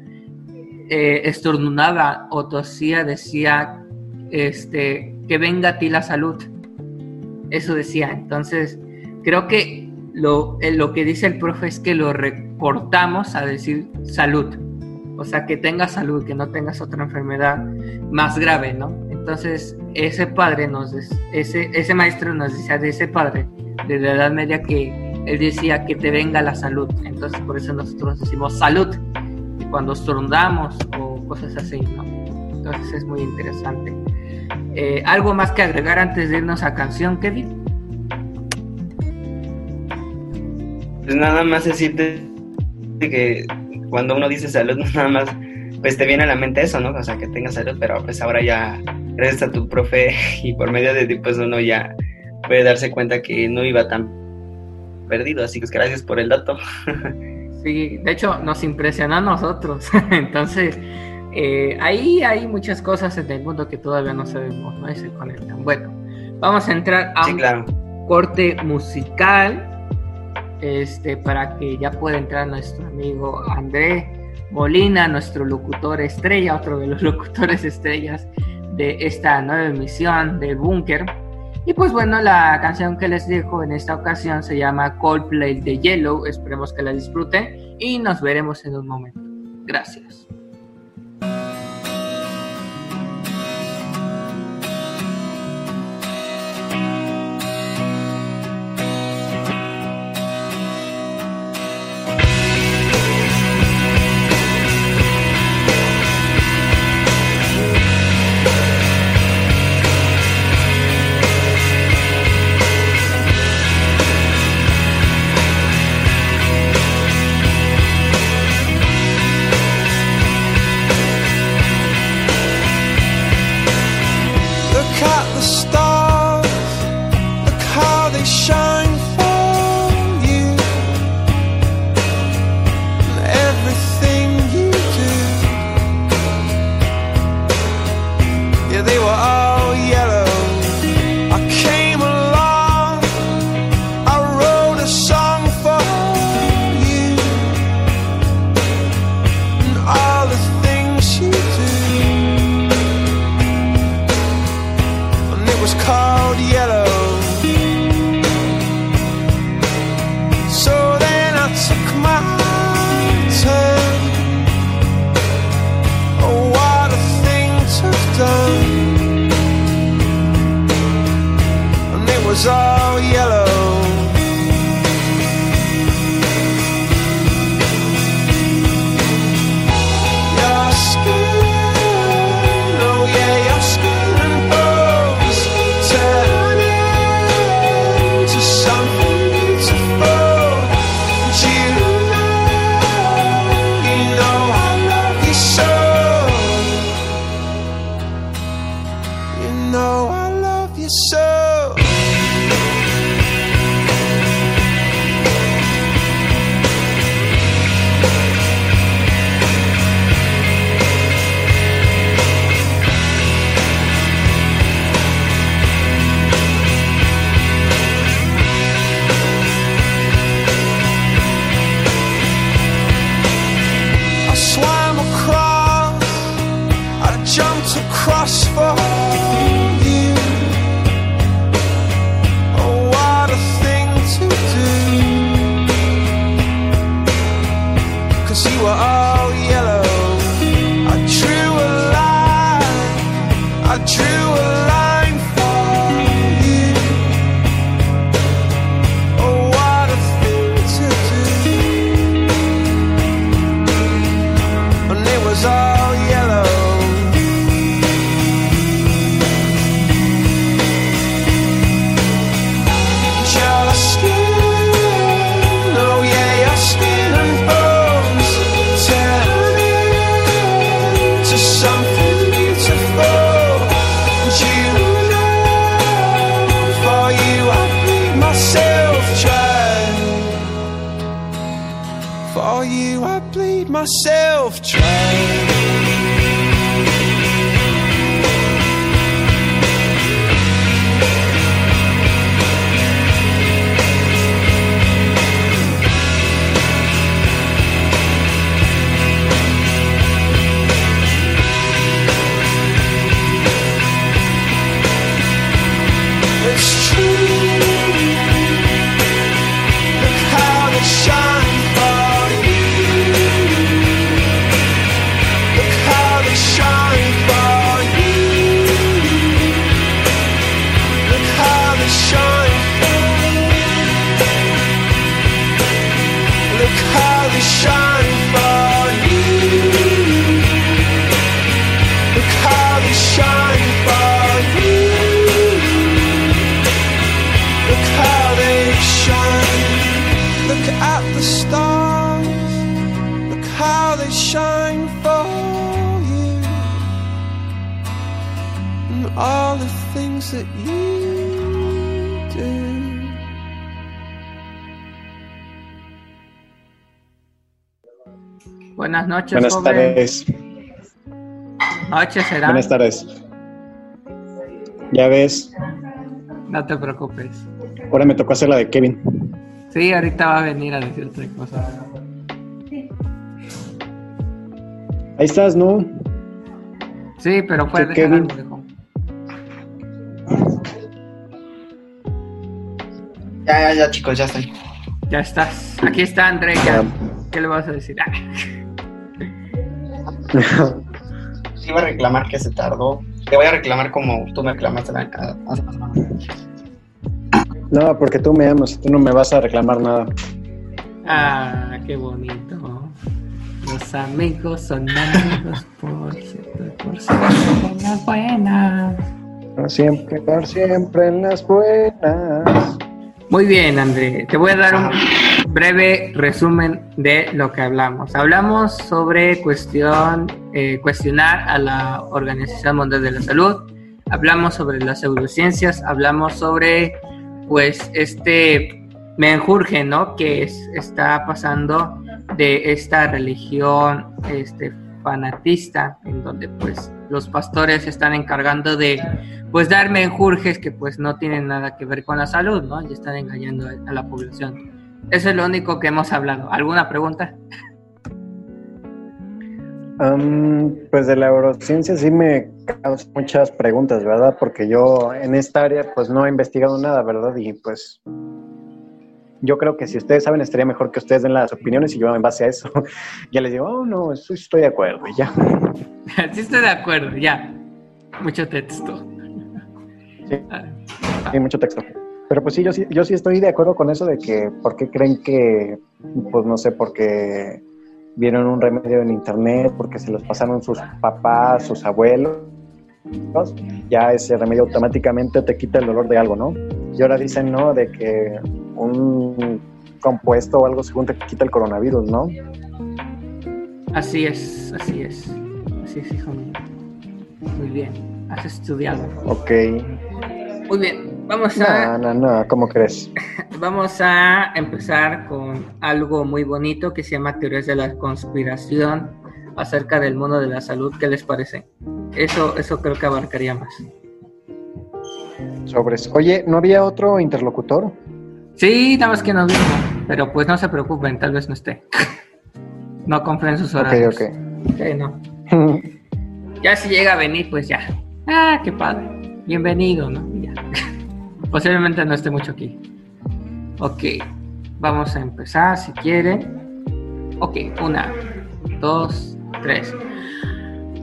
[SPEAKER 1] eh, estornudaba o tosía decía este que venga a ti la salud eso decía. Entonces Creo que lo, eh, lo que dice el profe es que lo recortamos a decir salud. O sea, que tengas salud, que no tengas otra enfermedad más grave, ¿no? Entonces, ese padre nos, ese, ese maestro nos decía de ese padre de la Edad Media que él decía que te venga la salud. Entonces, por eso nosotros decimos salud cuando estornudamos o cosas así, ¿no? Entonces, es muy interesante. Eh, ¿Algo más que agregar antes de irnos a canción, Kevin?
[SPEAKER 2] Pues nada más decirte que cuando uno dice salud, nada más, pues te viene a la mente eso, ¿no? O sea, que tengas salud, pero pues ahora ya, gracias a tu profe y por medio de ti, pues uno ya puede darse cuenta que no iba tan perdido, así que gracias por el dato.
[SPEAKER 1] Sí, de hecho nos impresionó a nosotros, entonces eh, ahí hay muchas cosas en el mundo que todavía no sabemos, ¿no? Y se conectan. Bueno, vamos a entrar a un corte musical este, para que ya pueda entrar nuestro amigo André Molina, nuestro locutor estrella, otro de los locutores estrellas de esta nueva emisión de Búnker. Y pues bueno, la canción que les dejo en esta ocasión se llama Coldplay de Yellow. Esperemos que la disfruten y nos veremos en un momento. Gracias.
[SPEAKER 3] Was all
[SPEAKER 1] noches,
[SPEAKER 4] Buenas
[SPEAKER 1] joven.
[SPEAKER 4] tardes.
[SPEAKER 1] Noches será.
[SPEAKER 4] Buenas tardes. Ya ves,
[SPEAKER 1] No te preocupes.
[SPEAKER 4] ahora me tocó hacer la de Kevin.
[SPEAKER 1] Sí, ahorita va a venir a decirte cosas.
[SPEAKER 4] Ahí estás, ¿no?
[SPEAKER 1] Sí, pero fue dejar
[SPEAKER 4] Kevin.
[SPEAKER 1] algo.
[SPEAKER 2] Ya, ya, ya, chicos, ya estoy.
[SPEAKER 1] Ya estás. Aquí está André. Ya. ¿Qué le vas a decir? Ah,
[SPEAKER 2] Te iba a reclamar que se tardó. Te voy a reclamar como tú me reclamaste la- hace.
[SPEAKER 4] No, porque tú me amas, tú no me vas a reclamar nada.
[SPEAKER 1] Ah, qué bonito. Los amigos son amigos por cierto, por siempre en las buenas.
[SPEAKER 4] Por siempre, por siempre en las buenas.
[SPEAKER 1] Muy bien, André. Te voy a dar un breve resumen de lo que hablamos. Hablamos sobre cuestión, eh, cuestionar a la Organización Mundial de la Salud. Hablamos sobre las pseudociencias. Hablamos sobre, pues, este menjurje, ¿no? Que es- está pasando de esta religión, este fanatista, en donde, pues, los pastores se están encargando de pues dar menjurjes que pues no tienen nada que ver con la salud, ¿no? Y están engañando a la población. Eso es lo único que hemos hablado. ¿Alguna pregunta?
[SPEAKER 4] Am, pues de la neurociencia sí me causa muchas preguntas, ¿verdad? Porque yo en esta área pues no he investigado nada, ¿verdad? Y pues yo creo que si ustedes saben estaría mejor que ustedes den las opiniones y yo en base a eso ya les digo, oh no, estoy de acuerdo ya.
[SPEAKER 1] sí estoy de acuerdo, ya. Mucho texto.
[SPEAKER 4] Sí, sí, mucho texto. Pero pues sí yo, sí, yo sí estoy de acuerdo con eso de que, ¿por qué creen que, pues no sé, porque vieron un remedio en internet, porque se los pasaron sus papás, sus abuelos? ya ese remedio automáticamente te quita el dolor de algo, ¿no? Y ahora dicen, ¿no? De que un compuesto o algo según te quita el coronavirus, ¿no?
[SPEAKER 1] Así es, así es. Así es, hijo mío. Muy bien, has estudiado.
[SPEAKER 4] Ok.
[SPEAKER 1] Muy bien, vamos a...
[SPEAKER 4] No, no, no, ¿cómo crees?
[SPEAKER 1] Vamos a empezar con algo muy bonito que se llama teorías de la conspiración acerca del mundo de la salud. ¿Qué les parece? Eso, eso creo que abarcaría más.
[SPEAKER 4] Sobres. Oye, ¿no había otro interlocutor?
[SPEAKER 1] Sí, nada más que no vino, pero pues no se preocupen, tal vez no esté. No confíen en sus horarios.
[SPEAKER 4] Ok, ok.
[SPEAKER 1] Ok, no. Ya si llega a venir, pues ya. Ah, qué padre. Bienvenido, ¿no? Ya. Posiblemente no esté mucho aquí. Ok, vamos a empezar si quieren. Ok, una, dos, tres.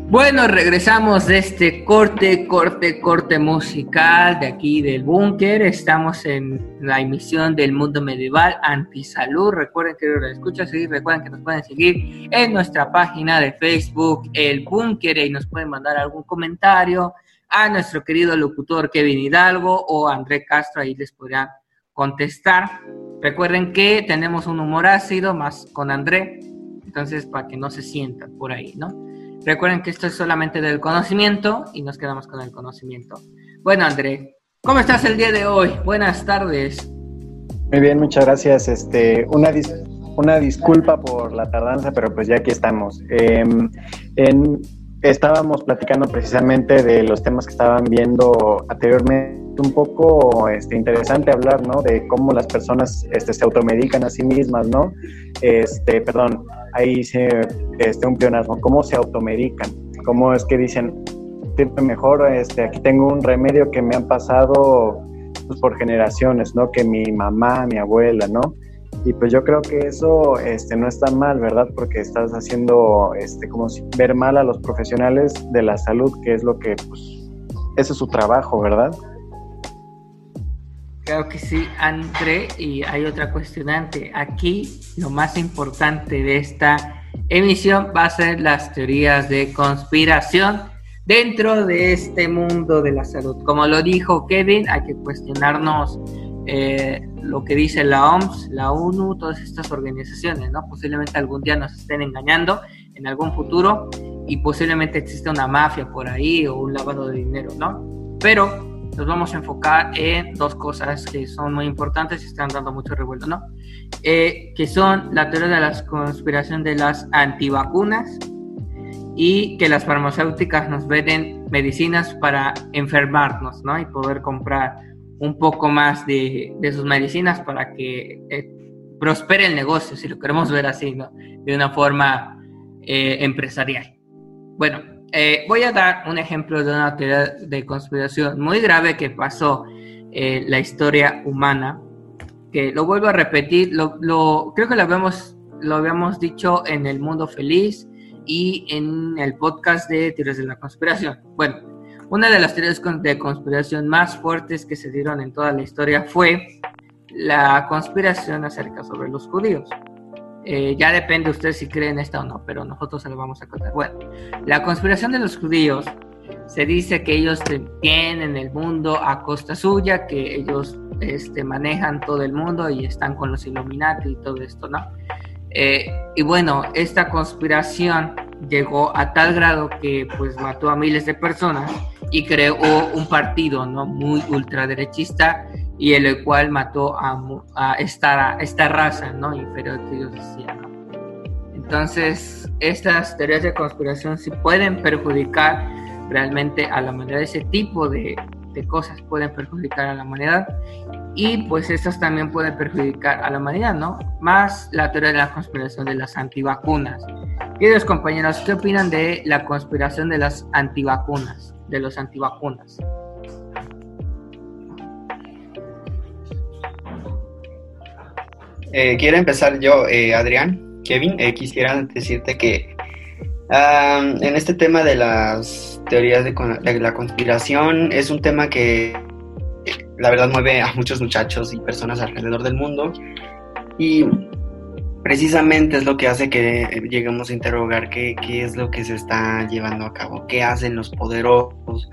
[SPEAKER 1] Bueno, regresamos de este corte, corte, corte musical de aquí del búnker. Estamos en la emisión del mundo medieval antisalud. Recuerden que lo escuchan y recuerden que nos pueden seguir en nuestra página de Facebook, el búnker, y nos pueden mandar algún comentario a nuestro querido locutor Kevin Hidalgo o André Castro, ahí les podrán contestar. Recuerden que tenemos un humor ácido más con André, entonces para que no se sientan por ahí, ¿no? Recuerden que esto es solamente del conocimiento y nos quedamos con el conocimiento. Bueno, André, ¿cómo estás el día de hoy? Buenas tardes.
[SPEAKER 4] Muy bien, muchas gracias. Este, una, una disculpa por la tardanza, pero pues ya aquí estamos. Eh, en, estábamos platicando precisamente de los temas que estaban viendo anteriormente. Un poco este, interesante hablar, ¿no? De cómo las personas este, se automedican a sí mismas, ¿no? Este, perdón, ahí se, este, un pleonasmo, cómo se automedican, cómo es que dicen, mejor, este, aquí tengo un remedio que me han pasado pues, por generaciones, ¿no? Que mi mamá, mi abuela, ¿no? Y pues yo creo que eso este, no está mal, ¿verdad? Porque estás haciendo este, como ver mal a los profesionales de la salud, que es lo que, pues, ese es su trabajo, ¿verdad?
[SPEAKER 1] Claro que sí, André, y hay otra cuestionante. Aquí lo más importante de esta emisión va a ser las teorías de conspiración dentro de este mundo de la salud. Como lo dijo Kevin, hay que cuestionarnos eh, lo que dice la OMS, la ONU, todas estas organizaciones, ¿no? Posiblemente algún día nos estén engañando en algún futuro y posiblemente existe una mafia por ahí o un lavado de dinero, ¿no? Pero nos vamos a enfocar en dos cosas que son muy importantes y están dando mucho revuelo, ¿no? Eh, que son la teoría de la conspiración de las antivacunas y que las farmacéuticas nos venden medicinas para enfermarnos, ¿no? Y poder comprar un poco más de, de sus medicinas para que eh, prospere el negocio, si lo queremos ver así, ¿no? De una forma eh, empresarial. Bueno, eh, voy a dar un ejemplo de una teoría de conspiración muy grave que pasó en la historia humana, que lo vuelvo a repetir, lo, lo, creo que lo habíamos, lo habíamos dicho en El Mundo Feliz y en el podcast de teorías de la conspiración. Bueno, una de las teorías de conspiración más fuertes que se dieron en toda la historia fue la conspiración acerca sobre los judíos. Eh, ya depende de usted si creen esta o no, pero nosotros se lo vamos a contar. Bueno, la conspiración de los judíos se dice que ellos tienen el mundo a costa suya, que ellos este, manejan todo el mundo y están con los Illuminati y todo esto, ¿no? Eh, y bueno, esta conspiración llegó a tal grado que pues mató a miles de personas y creó un partido, ¿no? Muy ultraderechista y el cual mató a, esta, a esta raza ¿no? inferior que ellos decían. Entonces, estas teorías de conspiración sí pueden perjudicar realmente a la humanidad, ese tipo de, de cosas pueden perjudicar a la humanidad y pues estas también pueden perjudicar a la humanidad, ¿no? Más la teoría de la conspiración de las antivacunas, Queridos compañeros, ¿qué opinan de la conspiración de las antivacunas? De los antivacunas.
[SPEAKER 2] Eh, quiero empezar yo, eh, Adrián, Kevin. Eh, quisiera decirte que ah, en este tema de las teorías de, la conspiración es un tema que eh, la verdad mueve a muchos muchachos y personas alrededor del mundo. Y precisamente es lo que hace que lleguemos a interrogar qué, qué es lo que se está llevando a cabo, qué hacen los poderosos,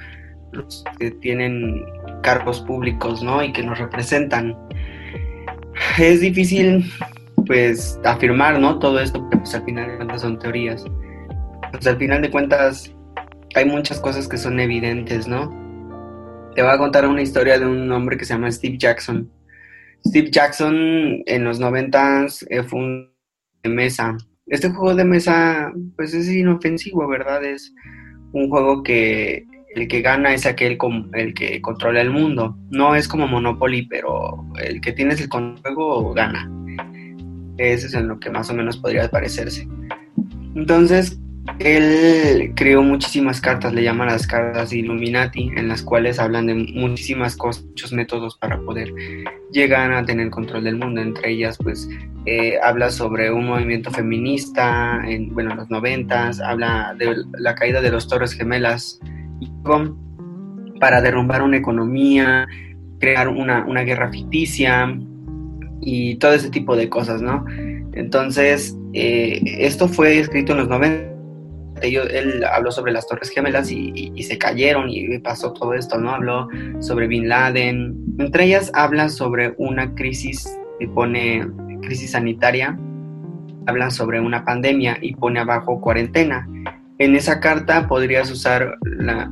[SPEAKER 2] los que tienen cargos públicos, ¿no? Y que nos representan. Es difícil pues afirmar no todo esto porque pues al final son teorías pues al final de cuentas hay muchas cosas que son evidentes no te voy a contar una historia de un hombre que se llama Steve Jackson Steve Jackson en los noventas eh, fue un de mesa este juego de mesa pues es inofensivo verdad es un juego que el que gana es aquel com- el que controla el mundo. No es como Monopoly, pero el que tienes el juego gana. Eso es en lo que más o menos podría parecerse. Entonces, él creó muchísimas cartas, le llaman las cartas Illuminati, en las cuales hablan de muchísimas cosas, muchos métodos para poder llegar a tener control del mundo. Entre ellas, pues, eh, habla sobre un movimiento feminista, en, bueno, en los noventas, habla de la caída de los Torres Gemelas, para derrumbar una economía, crear una, una guerra ficticia y todo ese tipo de cosas, ¿no? Entonces, eh, esto fue escrito en los 90. Ellos, él habló sobre las Torres Gemelas y, y, y, se cayeron y pasó todo esto, ¿no? Habló sobre Bin Laden. Entre ellas habla sobre una crisis y pone crisis sanitaria, habla sobre una pandemia y pone abajo cuarentena. En esa carta podrías usar la,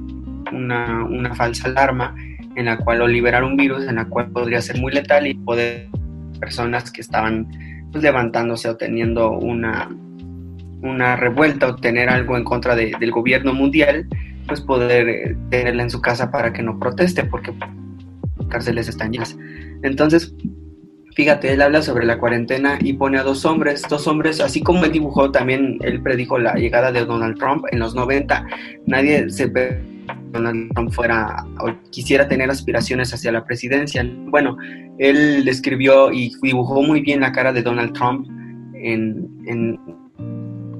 [SPEAKER 2] una, una, falsa alarma en la cual o liberar un virus en la cual podría ser muy letal y poder personas que estaban pues, levantándose o teniendo una, una revuelta o tener algo en contra de, del gobierno mundial, pues poder eh, tenerla en su casa para que no proteste porque cárceles están llenas. Entonces, fíjate, él habla sobre la cuarentena y pone a dos hombres, dos hombres, así como él dibujó también, él predijo la llegada de Donald Trump en los 90, nadie se ve Donald Trump fuera o quisiera tener aspiraciones hacia la presidencia. Bueno, él escribió y dibujó muy bien la cara de Donald Trump en, en,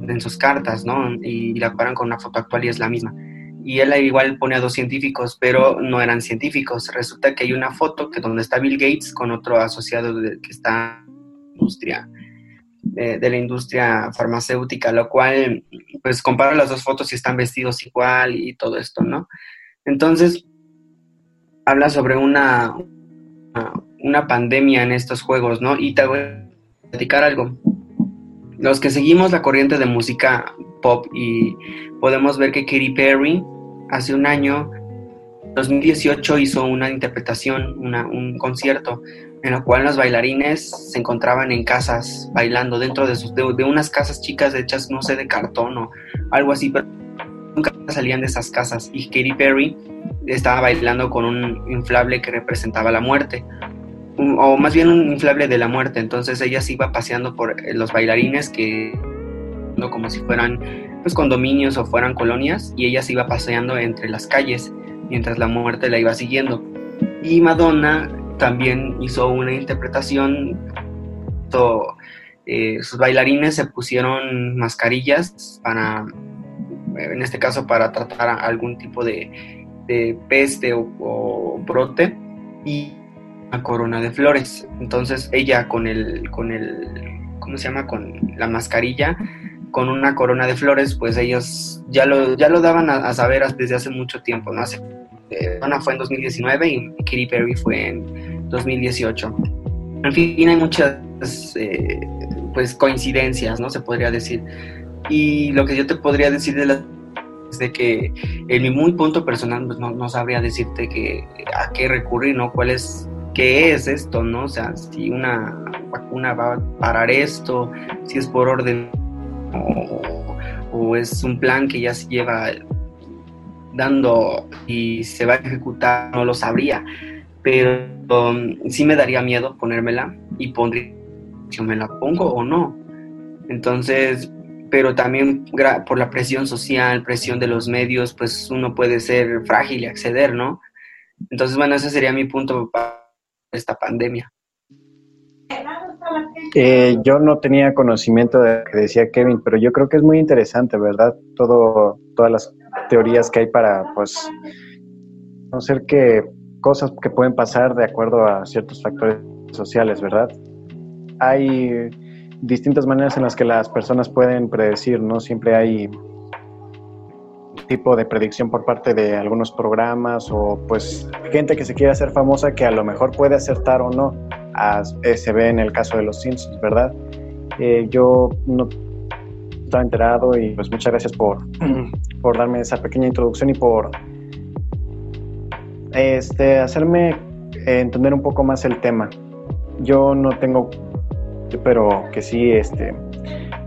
[SPEAKER 2] en sus cartas, ¿no? Y la comparan con una foto actual y es la misma. Y él igual pone a dos científicos, pero no eran científicos. Resulta que hay una foto que donde está Bill Gates con otro asociado de, que está industria, de, de, la industria farmacéutica, lo cual pues compara las dos fotos y están vestidos igual y todo esto, ¿no? Entonces, habla sobre una, una pandemia en estos juegos, ¿no? Y te voy a platicar algo. Los que seguimos la corriente de música pop y podemos ver que Katy Perry hace un año, 2018, hizo una interpretación, una, un concierto en el cual los bailarines se encontraban en casas bailando dentro de, sus, de, de, unas casas chicas hechas, no sé, de cartón o algo así, pero nunca salían de esas casas. Y Katy Perry estaba bailando con un inflable que representaba la muerte, o más bien un inflable de la muerte. Entonces ella se iba paseando por los bailarines que, no como si fueran pues condominios o fueran colonias, y ella se iba paseando entre las calles mientras la muerte la iba siguiendo. Y Madonna también hizo una interpretación, eh, sus bailarines se pusieron mascarillas para, en este caso, para tratar algún tipo de, de peste o, o, brote y una corona de flores. Entonces ella con el, con el, ¿cómo se llama? Con la mascarilla, con una corona de flores, pues ellos ya lo, ya lo daban a, a saber desde hace mucho tiempo, ¿no? Hace, eh, fue en 2019 y Katy Perry fue en 2018. En fin, hay muchas eh, pues coincidencias, ¿no? Se podría decir. Y lo que yo te podría decir de la es de que en mi muy punto personal pues no, no, sabría decirte que a qué recurrir, ¿no? ¿Cuál es, qué es esto, ¿no? O sea, si una vacuna va a parar esto, si es por orden o, es un plan que ya se lleva dando y se va a ejecutar, no lo sabría pero um, sí me daría miedo ponérmela y pondría si me la pongo o no. Entonces, pero también por la presión social, presión de los medios, pues uno puede ser frágil y acceder, ¿no? Entonces, bueno, ese sería mi punto para esta pandemia.
[SPEAKER 4] Eh, yo no tenía conocimiento de lo que decía Kevin, pero yo creo que es muy interesante, ¿verdad? Todo, todas las teorías que hay para, pues, conocer que cosas que pueden pasar de acuerdo a ciertos factores sociales, ¿verdad? Hay distintas maneras en las que las personas pueden predecir, ¿no? Siempre hay tipo de predicción por parte de algunos programas o pues gente que se quiere hacer famosa que a lo mejor puede acertar o no. A- eh, se ve en el caso de los Simpsons, ¿verdad? Eh, yo no estaba enterado y pues muchas gracias por, por darme esa pequeña introducción y por este, hacerme entender un poco más el tema. Yo no tengo, pero que sí, este,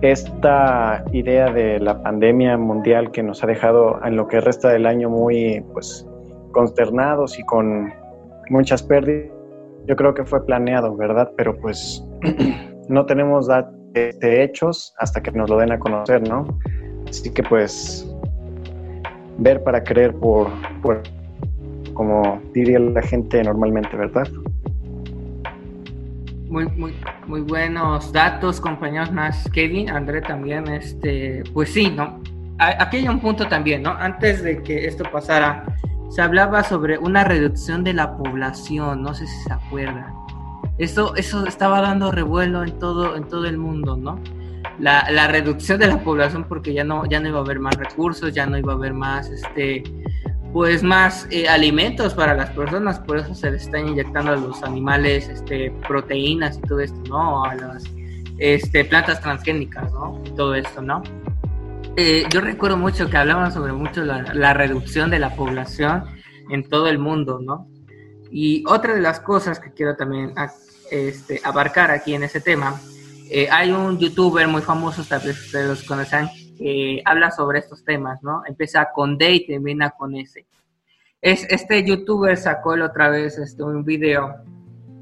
[SPEAKER 4] esta idea de la pandemia mundial que nos ha dejado en lo que resta del año muy, pues, consternados y con muchas pérdidas, yo creo que fue planeado, ¿verdad? Pero pues no tenemos dat- este, hechos hasta que nos lo den a conocer, ¿no? Así que pues ver para creer por, por como diría la gente normalmente, ¿verdad?
[SPEAKER 1] Muy, muy, muy buenos datos, compañeros más. Kevin, André también, este, pues sí, ¿no? Aquí hay un punto también, ¿no? Antes de que esto pasara, se hablaba sobre una reducción de la población, no sé si se acuerdan. Eso, eso estaba dando revuelo en todo, en todo el mundo, ¿no? La, la reducción de la población porque ya no, ya no iba a haber más recursos, ya no iba a haber más, este, pues más eh, alimentos para las personas, por eso se les están inyectando a los animales este, proteínas y todo esto, ¿no? A las este, plantas transgénicas, ¿no? Todo esto, ¿no? Eh, yo recuerdo mucho que hablaban sobre mucho la, la reducción de la población en todo el mundo, ¿no? Y otra de las cosas que quiero también este, abarcar aquí en ese tema, eh, hay un youtuber muy famoso, tal vez ustedes los conocen, que habla sobre estos temas, ¿no? Empieza con D y termina con S. Es, este youtuber sacó la otra vez este, un video.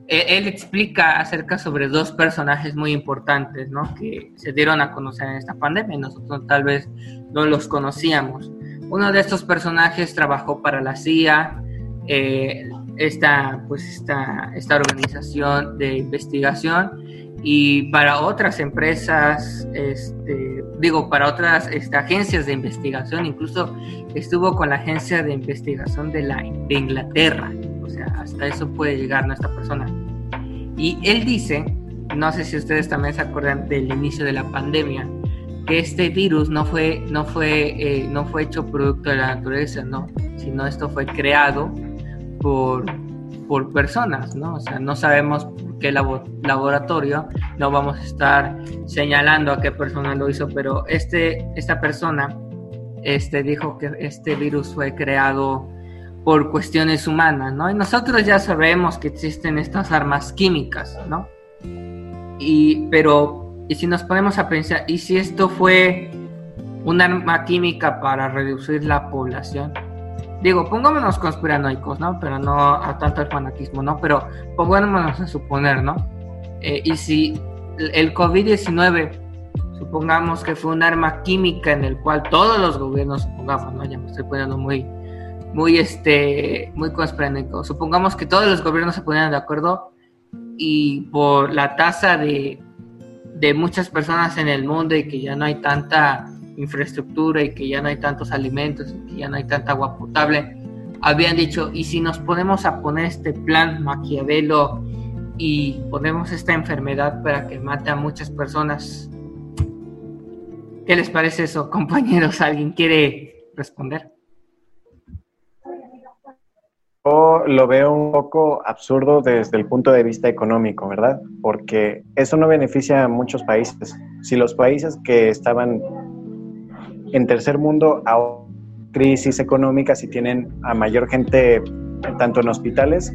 [SPEAKER 1] Eh, él explica acerca sobre dos personajes muy importantes, ¿no? Que se dieron a conocer en esta pandemia y nosotros tal vez no los conocíamos. Uno de estos personajes trabajó para la CIA, eh, esta, pues esta, esta organización de investigación y para otras empresas, este, digo, para otras este, agencias de investigación, incluso estuvo con la agencia de investigación de, la, de Inglaterra, o sea, hasta eso puede llegar nuestra persona. Y él dice, no sé si ustedes también se acuerdan del inicio de la pandemia, que este virus no fue, no fue, eh, no fue hecho producto de la naturaleza, no, sino esto fue creado por, por personas, ¿no? O sea, no sabemos qué labo- laboratorio, no vamos a estar señalando a qué persona lo hizo, pero este, esta persona este, dijo que este virus fue creado por cuestiones humanas, ¿no? Y nosotros ya sabemos que existen estas armas químicas, ¿no? Y, pero, y si nos ponemos a pensar, ¿y si esto fue un arma química para reducir la población? Digo, pongámonos conspiranoicos, ¿no? Pero no a tanto el fanatismo, ¿no? Pero pongámonos a suponer, ¿no? Eh, y si el COVID-19, supongamos que fue un arma química en el cual todos los gobiernos, supongamos, ¿no? Ya me estoy poniendo muy, muy, este, muy conspiranoico. Supongamos que todos los gobiernos se ponían de acuerdo y por la tasa de, de muchas personas en el mundo y que ya no hay tanta infraestructura y que ya no hay tantos alimentos y que ya no hay tanta agua potable, habían dicho, ¿y si nos ponemos a poner este plan Maquiavelo y ponemos esta enfermedad para que mate a muchas personas? ¿Qué les parece eso, compañeros? ¿Alguien quiere responder?
[SPEAKER 4] Yo lo veo un poco absurdo desde el punto de vista económico, ¿verdad? Porque eso no beneficia a muchos países. Si los países que estaban en tercer mundo a crisis económicas y tienen a mayor gente tanto en hospitales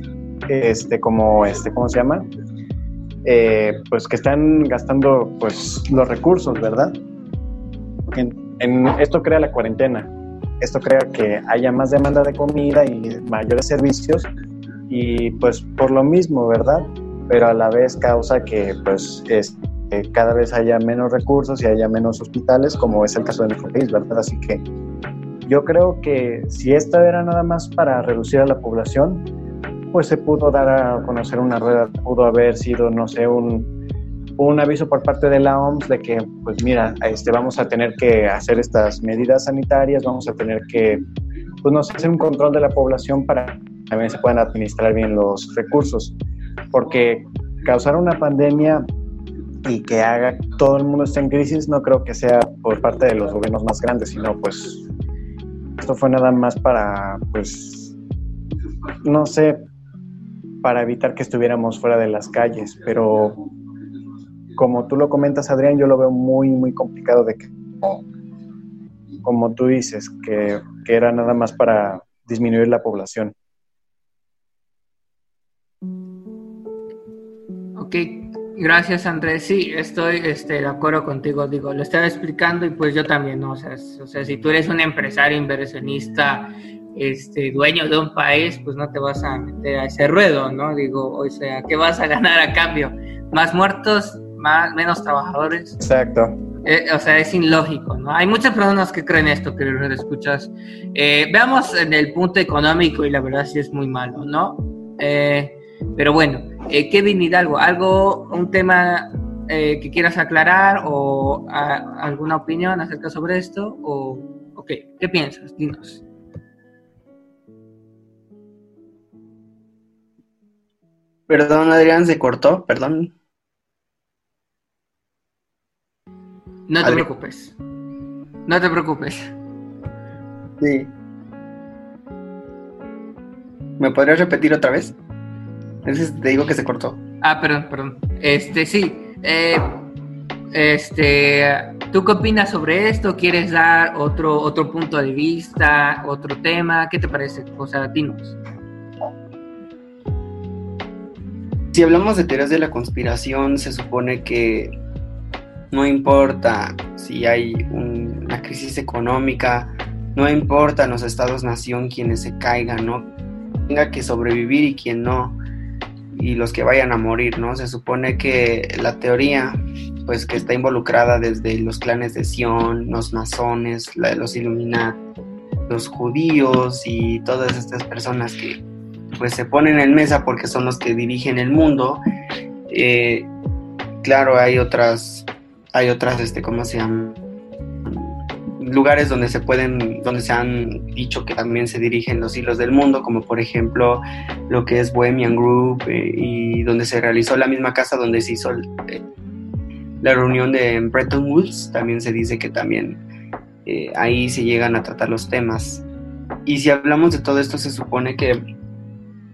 [SPEAKER 4] este como este cómo se llama Eh, pues que están gastando pues los recursos verdad en, en- esto crea la cuarentena. Esto crea que haya más demanda de comida y mayores servicios y pues por lo mismo verdad pero a la vez causa que pues es cada vez haya menos recursos y haya menos hospitales, como es el caso de nuestro país, ¿verdad? Así que yo creo que si esta era nada más para reducir a la población, pues se pudo dar a conocer una rueda, pudo haber sido, no sé, un, un aviso por parte de la OMS de que, pues mira, este, vamos a tener que hacer estas medidas sanitarias, vamos a tener que, pues no sé, hacer un control de la población para que también se puedan administrar bien los recursos, porque causar una pandemia y que haga que todo el mundo esté en crisis no creo que sea por parte de los gobiernos más grandes, sino pues esto fue nada más para, pues, no sé, para evitar que estuviéramos fuera de las calles, pero como tú lo comentas, Adrián, yo lo veo muy, muy complicado de que, como, tú dices, que, que era nada más para disminuir la población.
[SPEAKER 1] Ok, gracias Andrés. Sí, estoy este, de acuerdo contigo. Digo, lo estaba explicando y pues yo también, ¿no? O sea, o sea, si tú eres un empresario, inversionista, este, dueño de un país, pues no te vas a meter a ese ruedo, ¿no? Digo, o sea, ¿qué vas a ganar a cambio? ¿Más muertos? Más, menos trabajadores.
[SPEAKER 4] Exacto.
[SPEAKER 1] Eh, o sea, es ilógico, ¿no? Hay muchas personas que creen esto, que lo escuchas. Eh, veamos en el punto económico y la verdad sí es muy malo, ¿no? Eh, pero bueno, eh, Kevin Hidalgo, ¿algo, un tema eh, que quieras aclarar o a, alguna opinión acerca sobre esto? O, ok, ¿qué piensas? Dinos.
[SPEAKER 2] Perdón, Adrián, se cortó, perdón.
[SPEAKER 1] No te preocupes. No te preocupes.
[SPEAKER 2] Sí. ¿Me podrías repetir otra vez? Entonces te digo que se cortó.
[SPEAKER 1] Ah, perdón, perdón. Este, sí. eh, este, ¿tú qué opinas sobre esto? ¿Quieres dar otro, otro punto de vista, otro tema? ¿Qué te parece? O sea, dinos.
[SPEAKER 2] Si hablamos de teorías de la conspiración, se supone que no importa si hay un- una crisis económica, no importa en los estados-nación quienes se caigan, ¿no? Tenga que sobrevivir y quien no, y los que vayan a morir, ¿no? Se supone que la teoría, pues que está involucrada desde los clanes de Sion, los masones, los Illuminati, los judíos y todas estas personas que pues se ponen en mesa porque son los que dirigen el mundo. Eh, claro, hay otras, hay otras, este, ¿cómo se llama? Lugares donde se pueden, donde se han dicho que también se dirigen los hilos del mundo, como por ejemplo lo que es Bohemian Group eh, y donde se realizó la misma casa donde se hizo el- eh, la reunión de Bretton Woods, también se dice que también eh, ahí se llegan a tratar los temas. Y si hablamos de todo esto, se supone que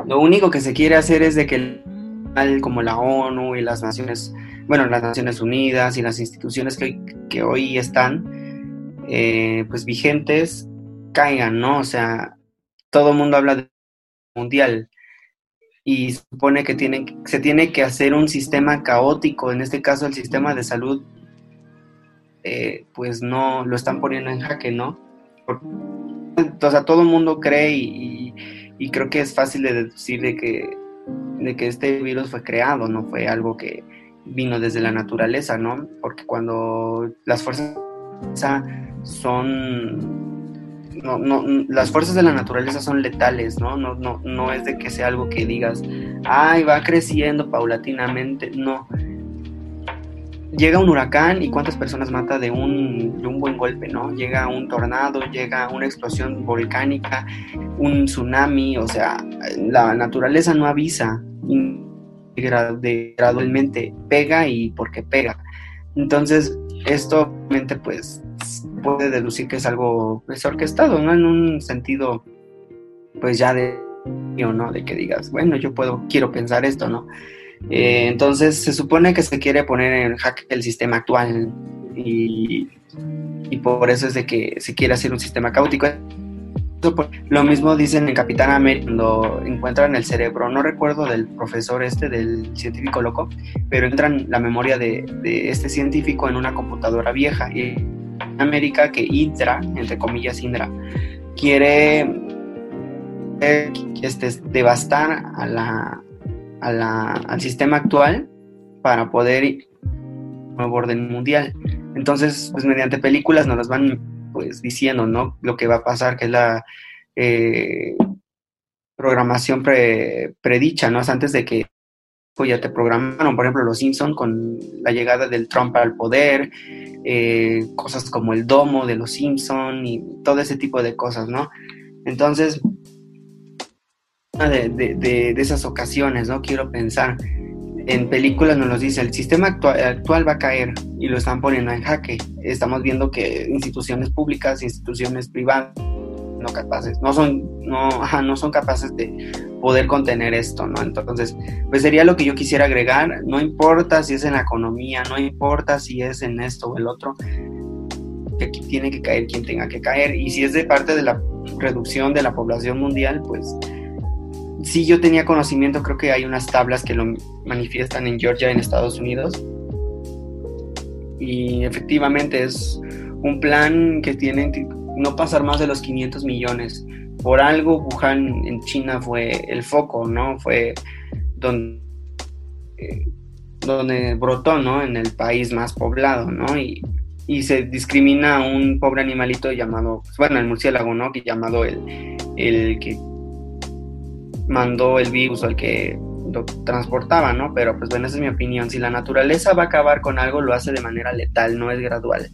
[SPEAKER 2] lo único que se quiere hacer es de que el- como la ONU y las Naciones, bueno, las Naciones Unidas y las instituciones que, que hoy están, eh, pues vigentes, caigan, ¿no? O sea, todo el mundo habla de mundial y supone que se tiene que hacer un sistema caótico, en este caso el sistema de salud, eh, pues no lo están poniendo en jaque, ¿no? O sea, todo el mundo cree y creo que es fácil de deducir de que, de que este virus fue creado, no fue algo que vino desde la naturaleza, ¿no? Porque cuando las fuerzas son no, no, las fuerzas de la naturaleza son letales, ¿no? No, no, no es de que sea algo que digas, ay, va creciendo paulatinamente, no. Llega un huracán y cuántas personas mata de un, de un buen golpe, ¿no? Llega un tornado, llega una explosión volcánica, un tsunami, o sea, la naturaleza no avisa, gradualmente pega y porque pega. Entonces, esto obviamente pues puede deducir que es algo pues, orquestado, ¿no? En un sentido pues ya de ¿no? De que digas, bueno, yo puedo, quiero pensar esto, ¿no? Eh, entonces se supone que se quiere poner en jaque el sistema actual y, y por eso es de que se quiere hacer un sistema caótico. Pues, Lo mismo dicen en Capitán América cuando encuentran el cerebro, no recuerdo del profesor este, del científico loco, pero entran la memoria de, este científico en una computadora vieja y en América que Indra, entre comillas Indra, quiere eh, este, devastar a la, a la- al sistema actual para poder nuevo orden mundial. Entonces, pues mediante películas nos las van pues diciendo, ¿no? Lo que va a pasar, que es la eh, programación pre, predicha, ¿no? Antes de que pues, ya te programaron, por ejemplo, los Simpson con la llegada del Trump al poder, eh, cosas como el domo de los Simpson y todo ese tipo de cosas, ¿no? Entonces, de, de, de esas ocasiones, ¿no? Quiero pensar, en películas nos lo dice, el sistema actual, va a caer y lo están poniendo en jaque. Estamos viendo que instituciones públicas, instituciones privadas, no capaces, no son, no, no son capaces de poder contener esto, ¿no? Entonces, pues sería lo que yo quisiera agregar, no importa si es en la economía, no importa si es en esto o el otro, que aquí tiene que caer quien tenga que caer, y si es de parte de la reducción de la población mundial, pues sí yo tenía conocimiento, creo que hay unas tablas que lo manifiestan en Georgia, en Estados Unidos, y efectivamente es un plan que tiene no pasar más de los 500 millones. Por algo Wuhan en China fue el foco, ¿no? Fue donde, eh, donde brotó, ¿no? En el país más poblado, ¿no? Y, y se discrimina a un pobre animalito llamado, bueno, el murciélago, ¿no? Que llamado el, el que mandó el virus el que lo transportaba, ¿no? Pero pues bueno, esa es mi opinión. Si la naturaleza va a acabar con algo, lo hace de manera letal, no es gradual.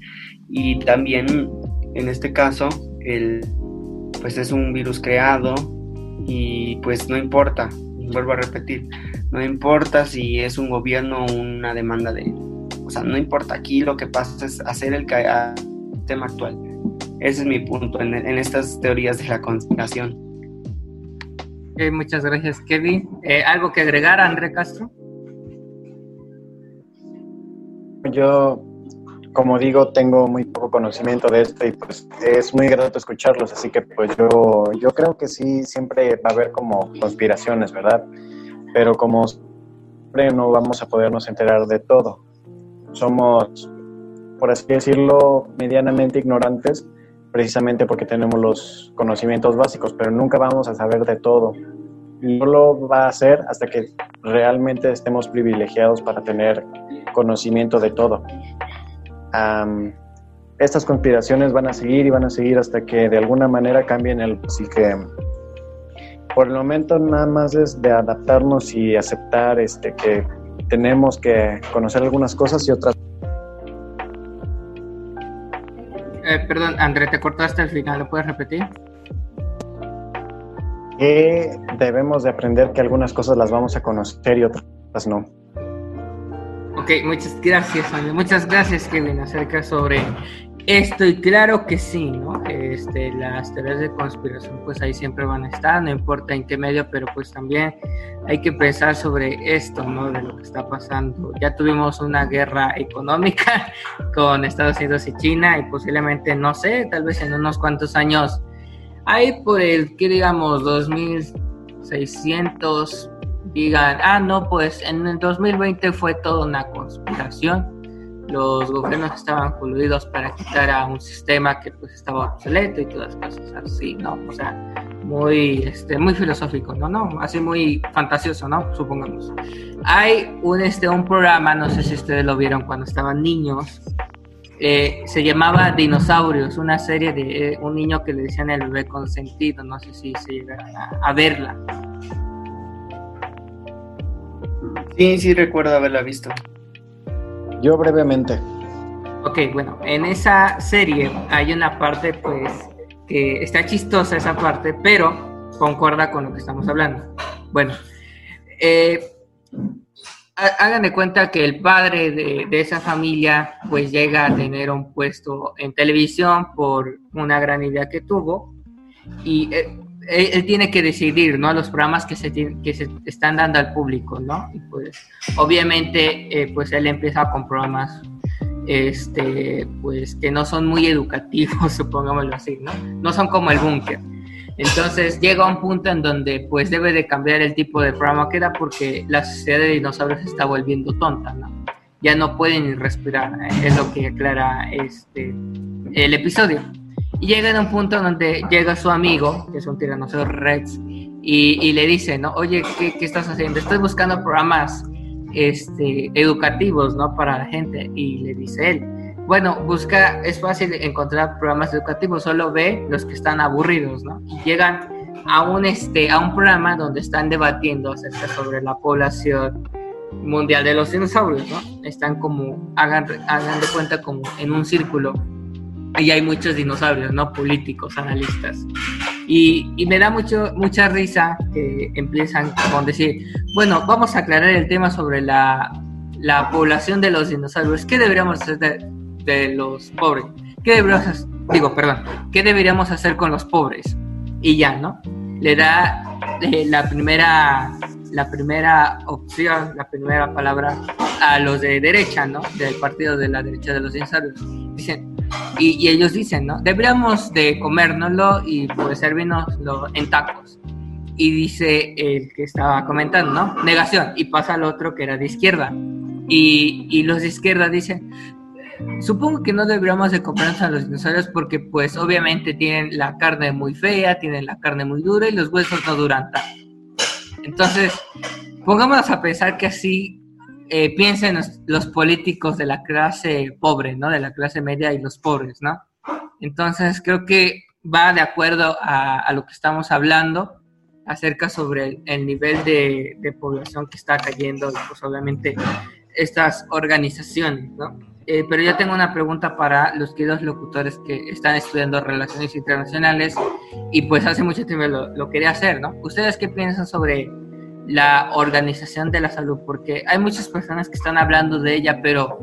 [SPEAKER 2] Y también, en este caso, el, pues es un virus creado y pues no importa, vuelvo a repetir, no importa si es un gobierno o una demanda de... O sea, no importa, aquí lo que pasa es hacer el tema actual. Ese es mi punto en estas teorías de la conspiración.
[SPEAKER 1] Muchas gracias, Kevin. Eh, ¿Algo que agregar, André Castro?
[SPEAKER 4] Yo, como digo, tengo muy poco conocimiento de esto y pues es muy grato escucharlos, así que pues yo, yo creo que sí, siempre va a haber como conspiraciones, ¿verdad? Pero como siempre no vamos a podernos enterar de todo. Somos, por así decirlo, medianamente ignorantes precisamente porque tenemos los conocimientos básicos, pero nunca vamos a saber de todo. No lo va a hacer hasta que realmente estemos privilegiados para tener conocimiento de todo. Estas conspiraciones van a seguir y van a seguir hasta que de alguna manera cambien el... Así que por el momento nada más es de adaptarnos y aceptar este, que tenemos que conocer algunas cosas y otras
[SPEAKER 1] Eh, perdón, André, te cortaste al final, ¿lo puedes repetir?
[SPEAKER 4] Que debemos de aprender que algunas cosas las vamos a conocer y otras no.
[SPEAKER 1] Ok, muchas gracias, André. Muchas gracias, Kevin, acerca sobre esto. Y claro que sí, ¿no? Este, las teorías de conspiración, pues ahí siempre van a estar, no importa en qué medio, pero pues también hay que pensar sobre esto, ¿no? De lo que está pasando. Ya tuvimos una guerra económica con Estados Unidos y China y posiblemente, no sé, tal vez en unos cuantos años, hay por el, que digamos, 2600, digan, ah, no, pues en el 2020 fue toda una conspiración. Los gobiernos estaban coludidos para quitar a un sistema que pues estaba obsoleto y todas las cosas así, ¿no? O sea, muy, este, muy filosófico, ¿no? ¿no? Así muy fantasioso, ¿no? Supongamos. Hay un, este, un programa, no sé si ustedes lo vieron cuando estaban niños, eh, se llamaba Dinosaurios, una serie de eh, un niño que le decían el bebé consentido, no sé si se llega a, a verla.
[SPEAKER 2] Sí, sí recuerdo haberla visto.
[SPEAKER 4] Yo brevemente.
[SPEAKER 1] Ok, bueno, en esa serie hay una parte, pues, que está chistosa esa parte, pero concuerda con lo que estamos hablando. Bueno, eh, hagan de cuenta que el padre de, esa familia, pues, llega a tener un puesto en televisión por una gran idea que tuvo y eh, él, él, tiene que decidir, ¿no? Los programas que se, que se están dando al público, ¿no? Y pues, obviamente, eh, pues él empieza con programas, este, pues, que no son muy educativos, supongámoslo así, ¿no? No son como el búnker. Entonces llega un punto en donde pues debe de cambiar el tipo de programa que da porque la sociedad de dinosaurios se está volviendo tonta, ¿no? Ya no pueden respirar, es lo que aclara este, el episodio. Y llega en un punto donde llega su amigo, que es un tiranosaurio Rex, y, y le dice, ¿no? Oye, ¿qué, ¿qué, estás haciendo? Estoy buscando programas este, educativos, ¿no? Para la gente. Y le dice él, bueno, busca, es fácil encontrar programas educativos, solo ve los que están aburridos, ¿no? Y llegan a un, este, a un programa donde están debatiendo acerca sobre la población mundial de los dinosaurios, ¿no? Están como, hagan, hagan de cuenta como en un círculo. Ahí hay muchos dinosaurios, ¿no? Políticos, analistas. Y, y, me da mucho, mucha risa que empiezan con decir, bueno, vamos a aclarar el tema sobre la, la población de los dinosaurios. ¿Qué deberíamos hacer de, los pobres? ¿Qué deberíamos hacer? Digo, perdón, ¿qué deberíamos hacer con los pobres? Y ya, ¿no? Le da eh, la primera la primera opción, la primera palabra a los de derecha, ¿no? Del partido de la derecha de los dinosaurios. Dicen, y, ellos dicen, ¿no? Deberíamos de comérnoslo y pues servirnoslo en tacos. Y dice el que estaba comentando, ¿no? Negación. Y pasa al otro que era de izquierda. Y, y los de izquierda dicen, supongo que no deberíamos de comernos a los dinosaurios porque pues obviamente tienen la carne muy fea, tienen la carne muy dura y los huesos no duran tanto. Entonces, pongámonos a pensar que así eh, piensen los, políticos de la clase pobre, ¿no? De la clase media y los pobres, ¿no? Entonces, creo que va de acuerdo a, lo que estamos hablando acerca sobre el, el nivel de, de, población que está cayendo pues obviamente estas organizaciones, ¿no? Eh, pero yo tengo una pregunta para los queridos locutores que están estudiando relaciones internacionales y pues hace mucho tiempo lo, lo, quería hacer, ¿no? ¿Ustedes qué piensan sobre la Organización de la Salud? Porque hay muchas personas que están hablando de ella, pero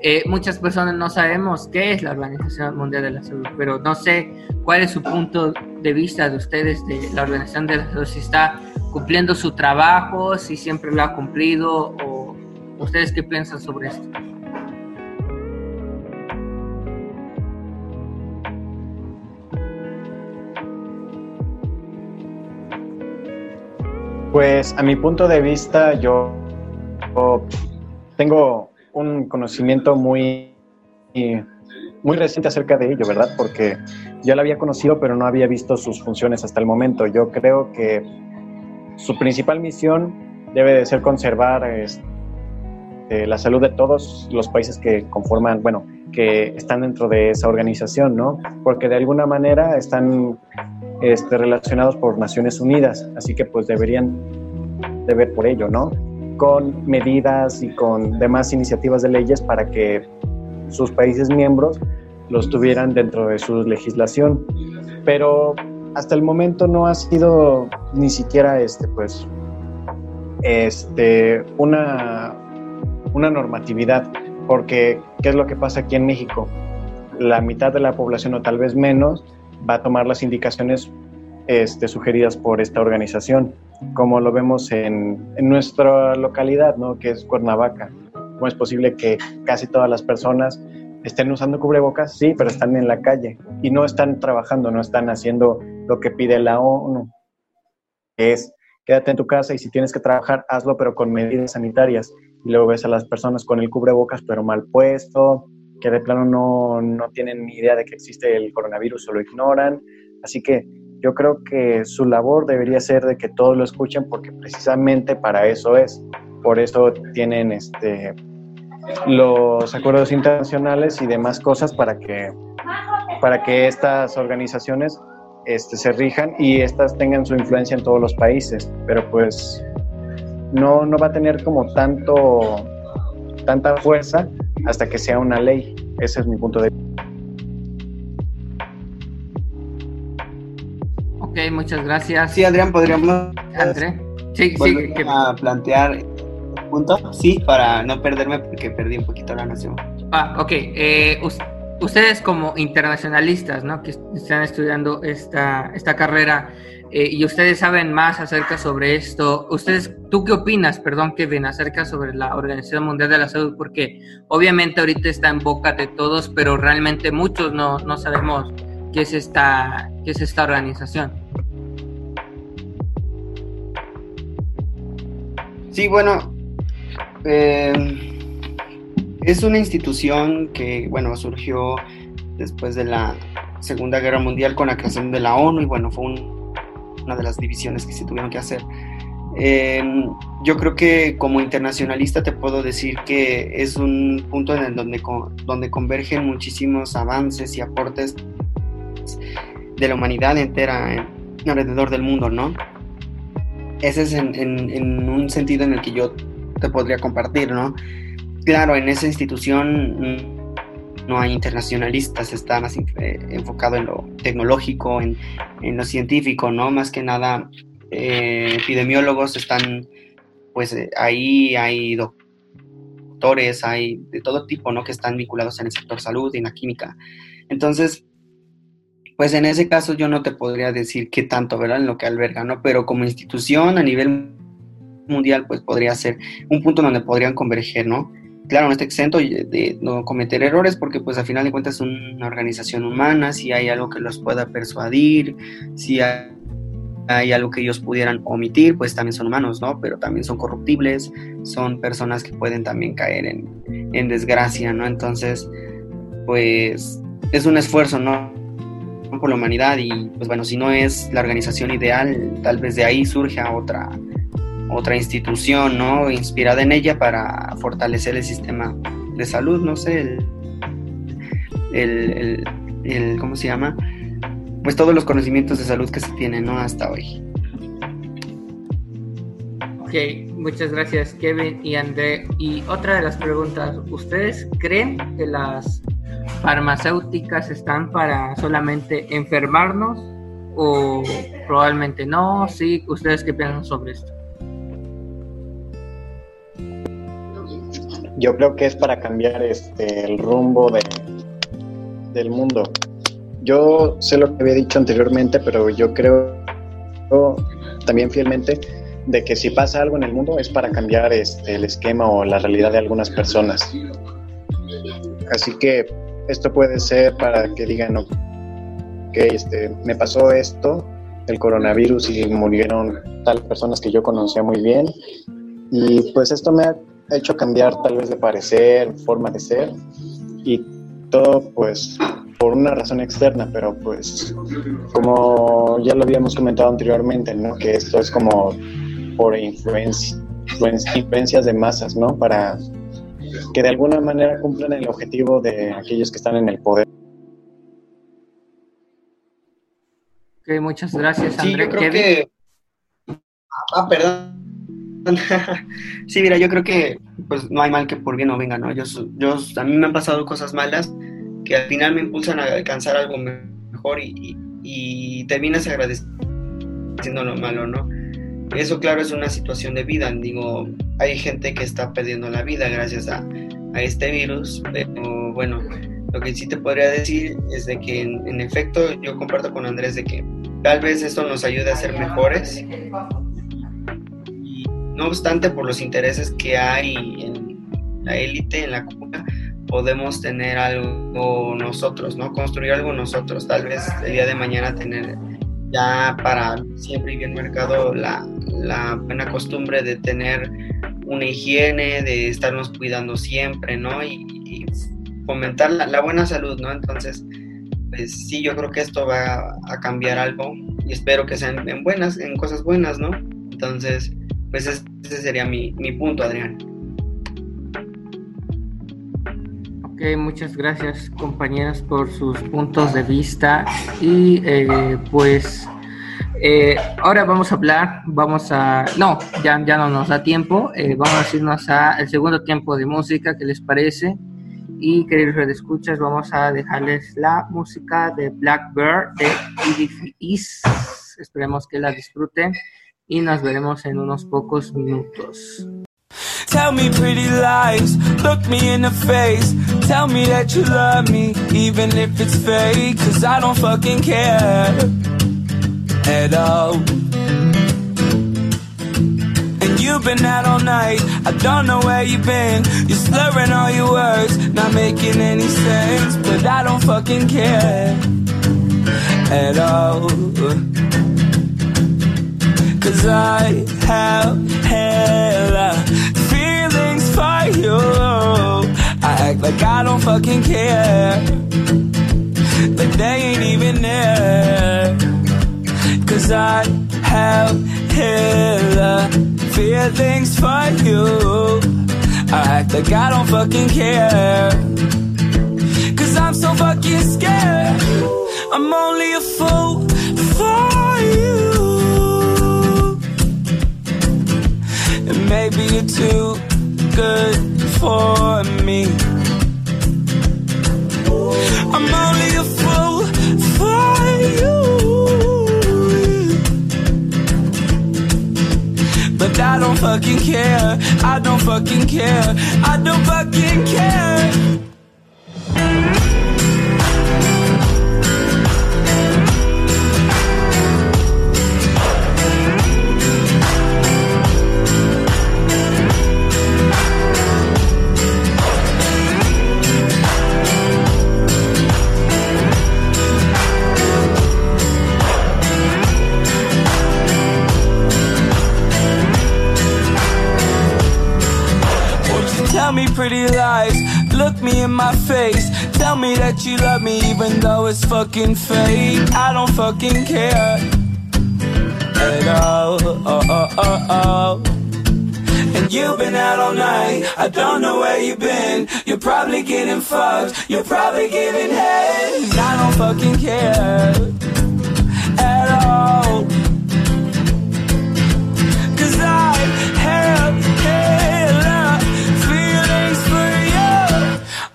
[SPEAKER 1] eh, muchas personas no sabemos qué es la Organización Mundial de la Salud, pero no sé cuál es su punto de vista de ustedes de la Organización de la Salud, si está cumpliendo su trabajo, si siempre lo ha cumplido o ustedes qué piensan sobre esto.
[SPEAKER 4] Pues a mi punto de vista, yo, yo tengo un conocimiento muy, muy reciente acerca de ello, ¿verdad? Porque ya lo había conocido, pero no había visto sus funciones hasta el momento. Yo creo que su principal misión debe de ser conservar este, la salud de todos los países que conforman, bueno, que están dentro de esa organización, ¿no? Porque de alguna manera están este, relacionados por Naciones Unidas, así que pues deberían de ver por ello, ¿no? Con medidas y con demás iniciativas de leyes para que sus países miembros los tuvieran dentro de su legislación. Pero hasta el momento no ha sido ni siquiera este, pues, este, una, una normatividad, porque ¿qué es lo que pasa aquí en México? La mitad de la población o tal vez menos va a tomar las indicaciones este, sugeridas por esta organización, como lo vemos en, nuestra localidad, ¿no? que es Cuernavaca. ¿Cómo es posible que casi todas las personas estén usando cubrebocas? Sí, pero están en la calle y no están trabajando, no están haciendo lo que pide la ONU. Es quédate en tu casa y si tienes que trabajar, hazlo, pero con medidas sanitarias. Y luego ves a las personas con el cubrebocas, pero mal puesto, que de plano no, no tienen ni idea de que existe el coronavirus o lo ignoran. Así que yo creo que su labor debería ser de que todos lo escuchen porque precisamente para eso es. Por eso tienen este, los acuerdos internacionales y demás cosas para que, para que estas organizaciones este, se rijan y estas tengan su influencia en todos los países. Pero pues no, no va a tener como tanto, tanta fuerza hasta que sea una ley. Ese es mi punto de vista.
[SPEAKER 1] Ok, muchas gracias.
[SPEAKER 2] Sí, Adrián, podríamos
[SPEAKER 1] André. Sí, sí, que-
[SPEAKER 2] a plantear punto. Sí, para no perderme porque perdí un poquito la noción.
[SPEAKER 1] Ah, ok. Eh, us- ustedes como internacionalistas, ¿no? Que están estudiando esta, esta carrera eh, y ustedes saben más acerca sobre esto. Ustedes, ¿tú qué opinas, perdón, Kevin, acerca sobre la Organización Mundial de la Salud? Porque obviamente ahorita está en boca de todos, pero realmente muchos no, no sabemos qué es esta, qué es esta organización.
[SPEAKER 2] Sí, bueno, eh, es una institución que, bueno, surgió después de la Segunda Guerra Mundial con la creación de la ONU y, bueno, fue un- una de las divisiones que se tuvieron que hacer. Eh, yo creo que como internacionalista te puedo decir que es un punto en el donde, donde convergen muchísimos avances y aportes de la humanidad entera en- alrededor del mundo, ¿no? Ese es en, en- en un sentido en el que yo te podría compartir, ¿no? Claro, en esa institución no hay internacionalistas, está más eh, enfocado en lo tecnológico, en, en lo científico, ¿no? Más que nada, eh, epidemiólogos están, pues eh, ahí hay doctores, hay de todo tipo, ¿no? Que están vinculados en el sector salud y en la química. Entonces, pues en ese caso yo no te podría decir qué tanto, ¿verdad? En lo que alberga, ¿no? Pero como institución a nivel mundial, pues podría ser un punto donde podrían converger, ¿no? Claro, no está exento de, no cometer errores porque pues al final de cuentas es una organización humana, si hay algo que los pueda persuadir, si hay, hay algo que ellos pudieran omitir, pues también son humanos, ¿no? Pero también son corruptibles, son personas que pueden también caer en, en desgracia, ¿no? Entonces, pues es un esfuerzo, ¿no? por la humanidad y pues bueno, si no es la organización ideal, tal vez de ahí surja otra otra institución, ¿no? Inspirada en ella para fortalecer el sistema de salud, no sé, el, el, el, ¿cómo se llama? Pues todos los conocimientos de salud que se tienen, ¿no? Hasta hoy.
[SPEAKER 1] Ok, muchas gracias Kevin y André. Y otra de las preguntas, ¿ustedes creen que las farmacéuticas están para solamente enfermarnos o probablemente no? Sí, ¿ustedes qué piensan sobre esto?
[SPEAKER 4] Yo creo que es para cambiar este, el rumbo de, del mundo. Yo sé lo que había dicho anteriormente, pero yo creo también fielmente de que si pasa algo en el mundo es para cambiar este, el esquema o la realidad de algunas personas. Así que esto puede ser para que digan, ok, este, me pasó esto, el coronavirus y murieron tal personas que yo conocía muy bien y pues esto me ha hecho cambiar tal vez de parecer, forma de ser y todo pues por una razón externa, pero pues como ya lo habíamos comentado anteriormente, ¿no? Que esto es como por influencia, influen- influencias de masas, ¿no? Para que de alguna manera cumplan el objetivo de aquellos que están en el poder.
[SPEAKER 1] Ok, muchas gracias
[SPEAKER 2] Sí,
[SPEAKER 1] André.
[SPEAKER 2] yo creo
[SPEAKER 1] Kevin.
[SPEAKER 2] que... Ah, perdón. sí, mira, yo creo que pues no hay mal que por bien no venga, ¿no? Yo, yo, a mí me han pasado cosas malas que al final me impulsan a alcanzar algo mejor y terminas agradeciendo lo malo, ¿no? Eso, claro, es una situación de vida. Digo, hay gente que está perdiendo la vida gracias a, a este virus, pero bueno, lo que sí te podría decir es de que en, en efecto yo comparto con Andrés de que tal vez esto nos ayude a ser mejores. No obstante, por los intereses que hay en la élite, en la cuna, podemos tener algo nosotros, ¿no? Construir algo nosotros. Tal vez el día de mañana tener ya para siempre y bien marcado la, buena costumbre de tener una higiene, de estarnos cuidando siempre, ¿no? Y, y fomentar la, la buena salud, ¿no? Entonces, pues sí, yo creo que esto va a cambiar algo y espero que sean en buenas, en cosas buenas, ¿no? Entonces, pues es- ese sería mi, mi punto, Adrián.
[SPEAKER 1] Ok, muchas gracias compañeros por sus puntos de vista y eh, pues eh, ahora vamos a hablar, vamos a, no, ya, ya no nos da tiempo, eh, vamos a irnos al segundo tiempo de música, ¿qué les parece? Y queridos redescuchas, vamos a dejarles la música de Blackbird de Edith East. Esperemos que la disfruten y nos veremos en unos pocos minutos.
[SPEAKER 5] Tell me pretty lies, look me in the face. Tell me that you love me, even if it's fake. Cause I don't fucking care at all. And you've been out all night, I don't know where you've been. You're slurring all your words, not making any sense. But I don't fucking care at all. Cause I have hella feelings for you. I act like I don't fucking care. But they ain't even there. Cause I have hella feelings for you. I act like I don't fucking care. Cause I'm so fucking scared. I'm only a fool maybe you're too good for me. I'm only a fool for you. But I don't fucking care. I don't fucking care. I don't fucking care. Tell me pretty lies? Look me in my face. Tell me that you love me even though it's fucking fake. I don't fucking care at all. Oh, oh, oh, oh. And you've been out all night. I don't know where you've been. You're probably getting fucked. You're probably giving head. I don't fucking care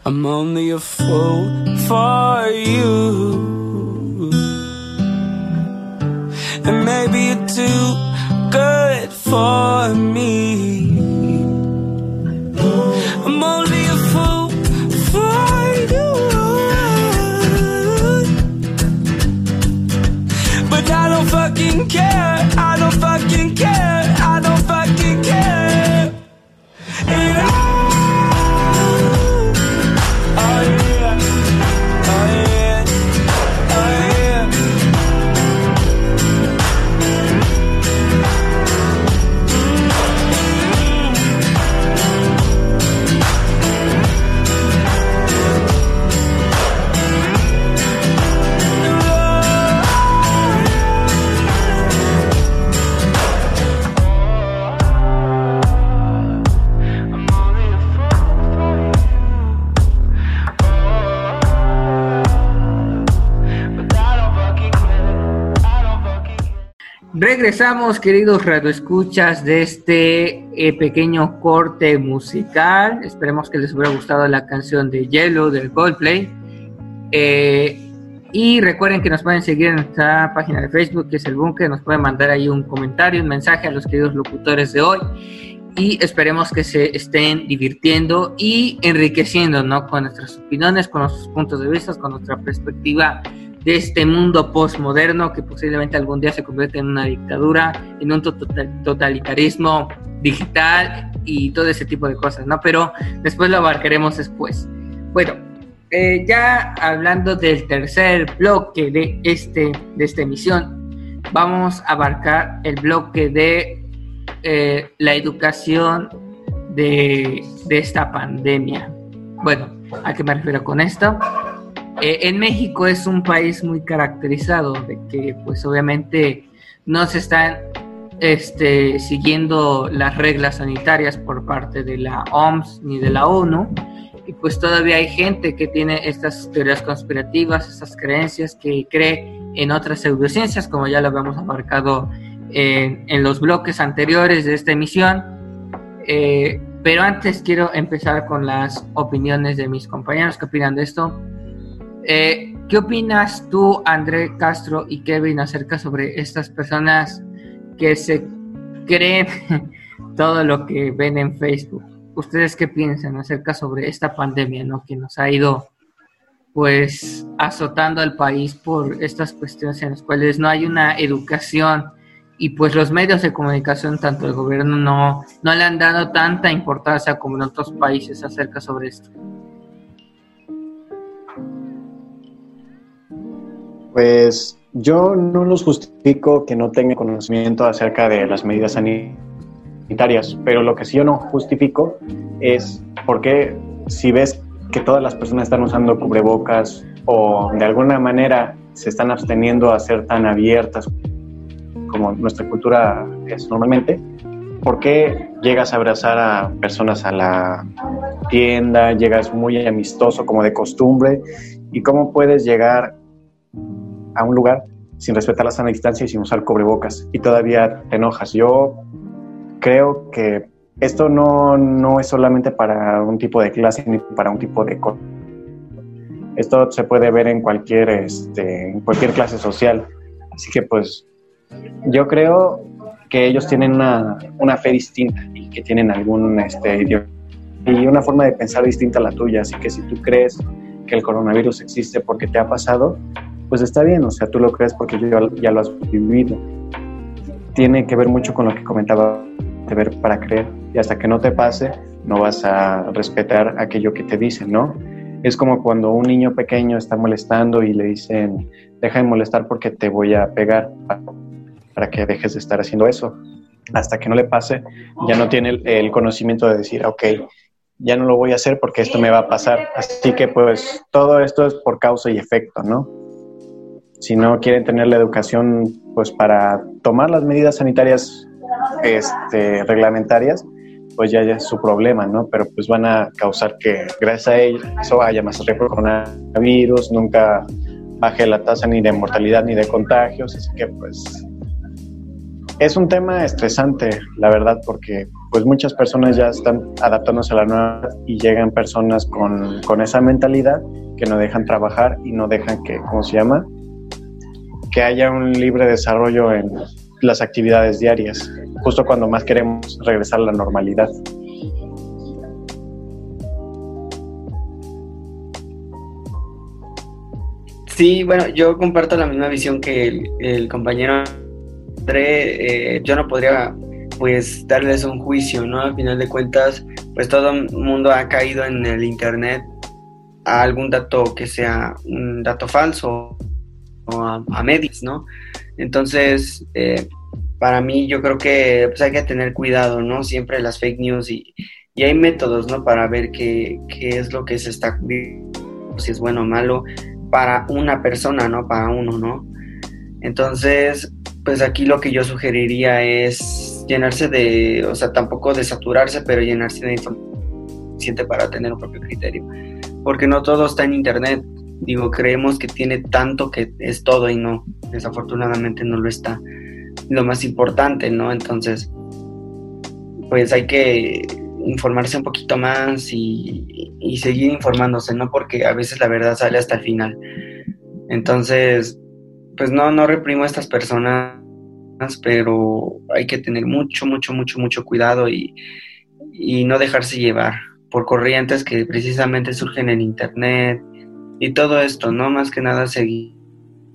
[SPEAKER 5] I'm only a fool for you. And maybe you're too good for me.
[SPEAKER 1] Regresamos, queridos radioescuchas, de este eh, pequeño corte musical. Esperemos que les hubiera gustado la canción de Yellow del Coldplay. Eh, y recuerden que nos pueden seguir en nuestra página de Facebook, que es el Bunker. Nos pueden mandar ahí un comentario, un mensaje a los queridos locutores de hoy. Y esperemos que se estén divirtiendo y enriqueciendo, ¿no? Con nuestras opiniones, con nuestros puntos de vista, con nuestra perspectiva de este mundo postmoderno que posiblemente algún día se convierte en una dictadura, en un total- totalitarismo digital y todo ese tipo de cosas, ¿no? Pero después lo abarcaremos después. Bueno, eh, ya hablando del tercer bloque de, este, de esta emisión, vamos a abarcar el bloque de eh, la educación de, de esta pandemia. Bueno, ¿a qué me refiero con esto? Eh, en México es un país muy caracterizado de que pues obviamente no se están este, siguiendo las reglas sanitarias por parte de la OMS ni de la ONU y pues todavía hay gente que tiene estas teorías conspirativas, estas creencias que cree en otras pseudociencias como ya lo habíamos abarcado en, los bloques anteriores de esta emisión. Eh, pero antes quiero empezar con las opiniones de mis compañeros que opinan de esto. Eh, ¿Qué opinas tú, André Castro y Kevin, acerca sobre estas personas que se creen todo lo que ven en Facebook? ¿Ustedes qué piensan acerca sobre esta pandemia, ¿no? que nos ha ido pues azotando al país por estas cuestiones en las cuales no hay una educación y pues los medios de comunicación, tanto el gobierno, no, no le han dado tanta importancia como en otros países acerca sobre esto?
[SPEAKER 4] Pues yo no los justifico que no tengan conocimiento acerca de las medidas sanitarias, pero lo que sí yo no justifico es porque si ves que todas las personas están usando cubrebocas o de alguna manera se están absteniendo a ser tan abiertas como nuestra cultura es normalmente, ¿por qué llegas a abrazar a personas a la tienda, llegas muy amistoso como de costumbre y cómo puedes llegar a un lugar sin respetar la sana distancia y sin usar cubrebocas y todavía te enojas? Yo creo que esto no, no es solamente para un tipo de clase ni para un tipo de esto se puede ver en cualquier, este, en cualquier clase social. Así que pues yo creo que ellos tienen una, una fe distinta y que tienen algún este, idioma y una forma de pensar distinta a la tuya. Así que si tú crees que el coronavirus existe porque te ha pasado, pues está bien, o sea, tú lo crees porque yo ya lo has vivido. Tiene que ver mucho con lo que comentaba de ver para creer y hasta que no te pase no vas a respetar aquello que te dicen, ¿no? Es como cuando un niño pequeño está molestando y le dicen, deja de molestar porque te voy a pegar para que dejes de estar haciendo eso. Hasta que no le pase, ya no tiene el, conocimiento de decir, ok, ya no lo voy a hacer porque esto me va a pasar. Así que pues todo esto es por causa y efecto, ¿no? Si no quieren tener la educación pues para tomar las medidas sanitarias este, reglamentarias, pues ya, es su problema, ¿no? Pero pues van a causar que gracias a eso haya más riesgo coronavirus, nunca baje la tasa ni de mortalidad ni de contagios, así que pues es un tema estresante, la verdad, porque pues muchas personas ya están adaptándose a la nueva y llegan personas con, con esa mentalidad que no dejan trabajar y no dejan que, ¿cómo se llama? Que haya un libre desarrollo en las actividades diarias justo cuando más queremos regresar a la normalidad.
[SPEAKER 2] Sí, bueno, yo comparto la misma visión que el, compañero André. Eh, yo no podría, pues, darles un juicio, ¿no? Al final de cuentas, pues todo el mundo ha caído en el Internet a algún dato que sea un dato falso a, a medios, ¿no? Entonces, eh, para mí yo creo que pues, hay que tener cuidado, ¿no? Siempre las fake news y, y hay métodos, ¿no? Para ver qué, qué, es lo que se está, si es bueno o malo, para una persona, ¿no? Para uno, ¿no? Entonces, pues aquí lo que yo sugeriría es llenarse de, o sea, tampoco de saturarse, pero llenarse de información para tener un propio criterio. Porque no todo está en internet. Digo, creemos que tiene tanto que es todo y no, desafortunadamente no lo está lo más importante, ¿no? Entonces, pues hay que informarse un poquito más y, seguir informándose, ¿no? Porque a veces la verdad sale hasta el final. Entonces, pues no, no reprimo a estas personas, pero hay que tener mucho, mucho, mucho, mucho cuidado y, y no dejarse llevar por corrientes que precisamente surgen en Internet y todo esto, ¿no? Más que nada seguir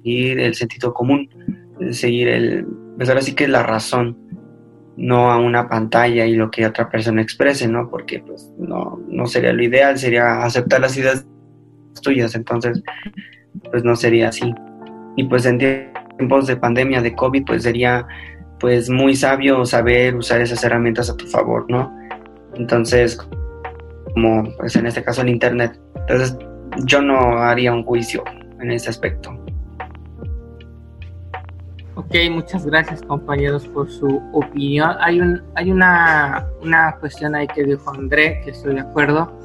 [SPEAKER 2] el sentido común, seguir el, pues ahora sí que es la razón, no a una pantalla y lo que otra persona exprese, ¿no? Porque pues no, no sería lo ideal, sería aceptar las ideas tuyas, entonces pues no sería así. Y pues en tiempos de pandemia, de COVID, pues sería pues muy sabio saber usar esas herramientas a tu favor, ¿no? Entonces, como pues en este caso el Internet. Entonces, yo no haría un juicio en ese aspecto.
[SPEAKER 1] Ok, muchas gracias compañeros por su opinión. Hay, un, hay una, una cuestión ahí que dijo André, que estoy de acuerdo,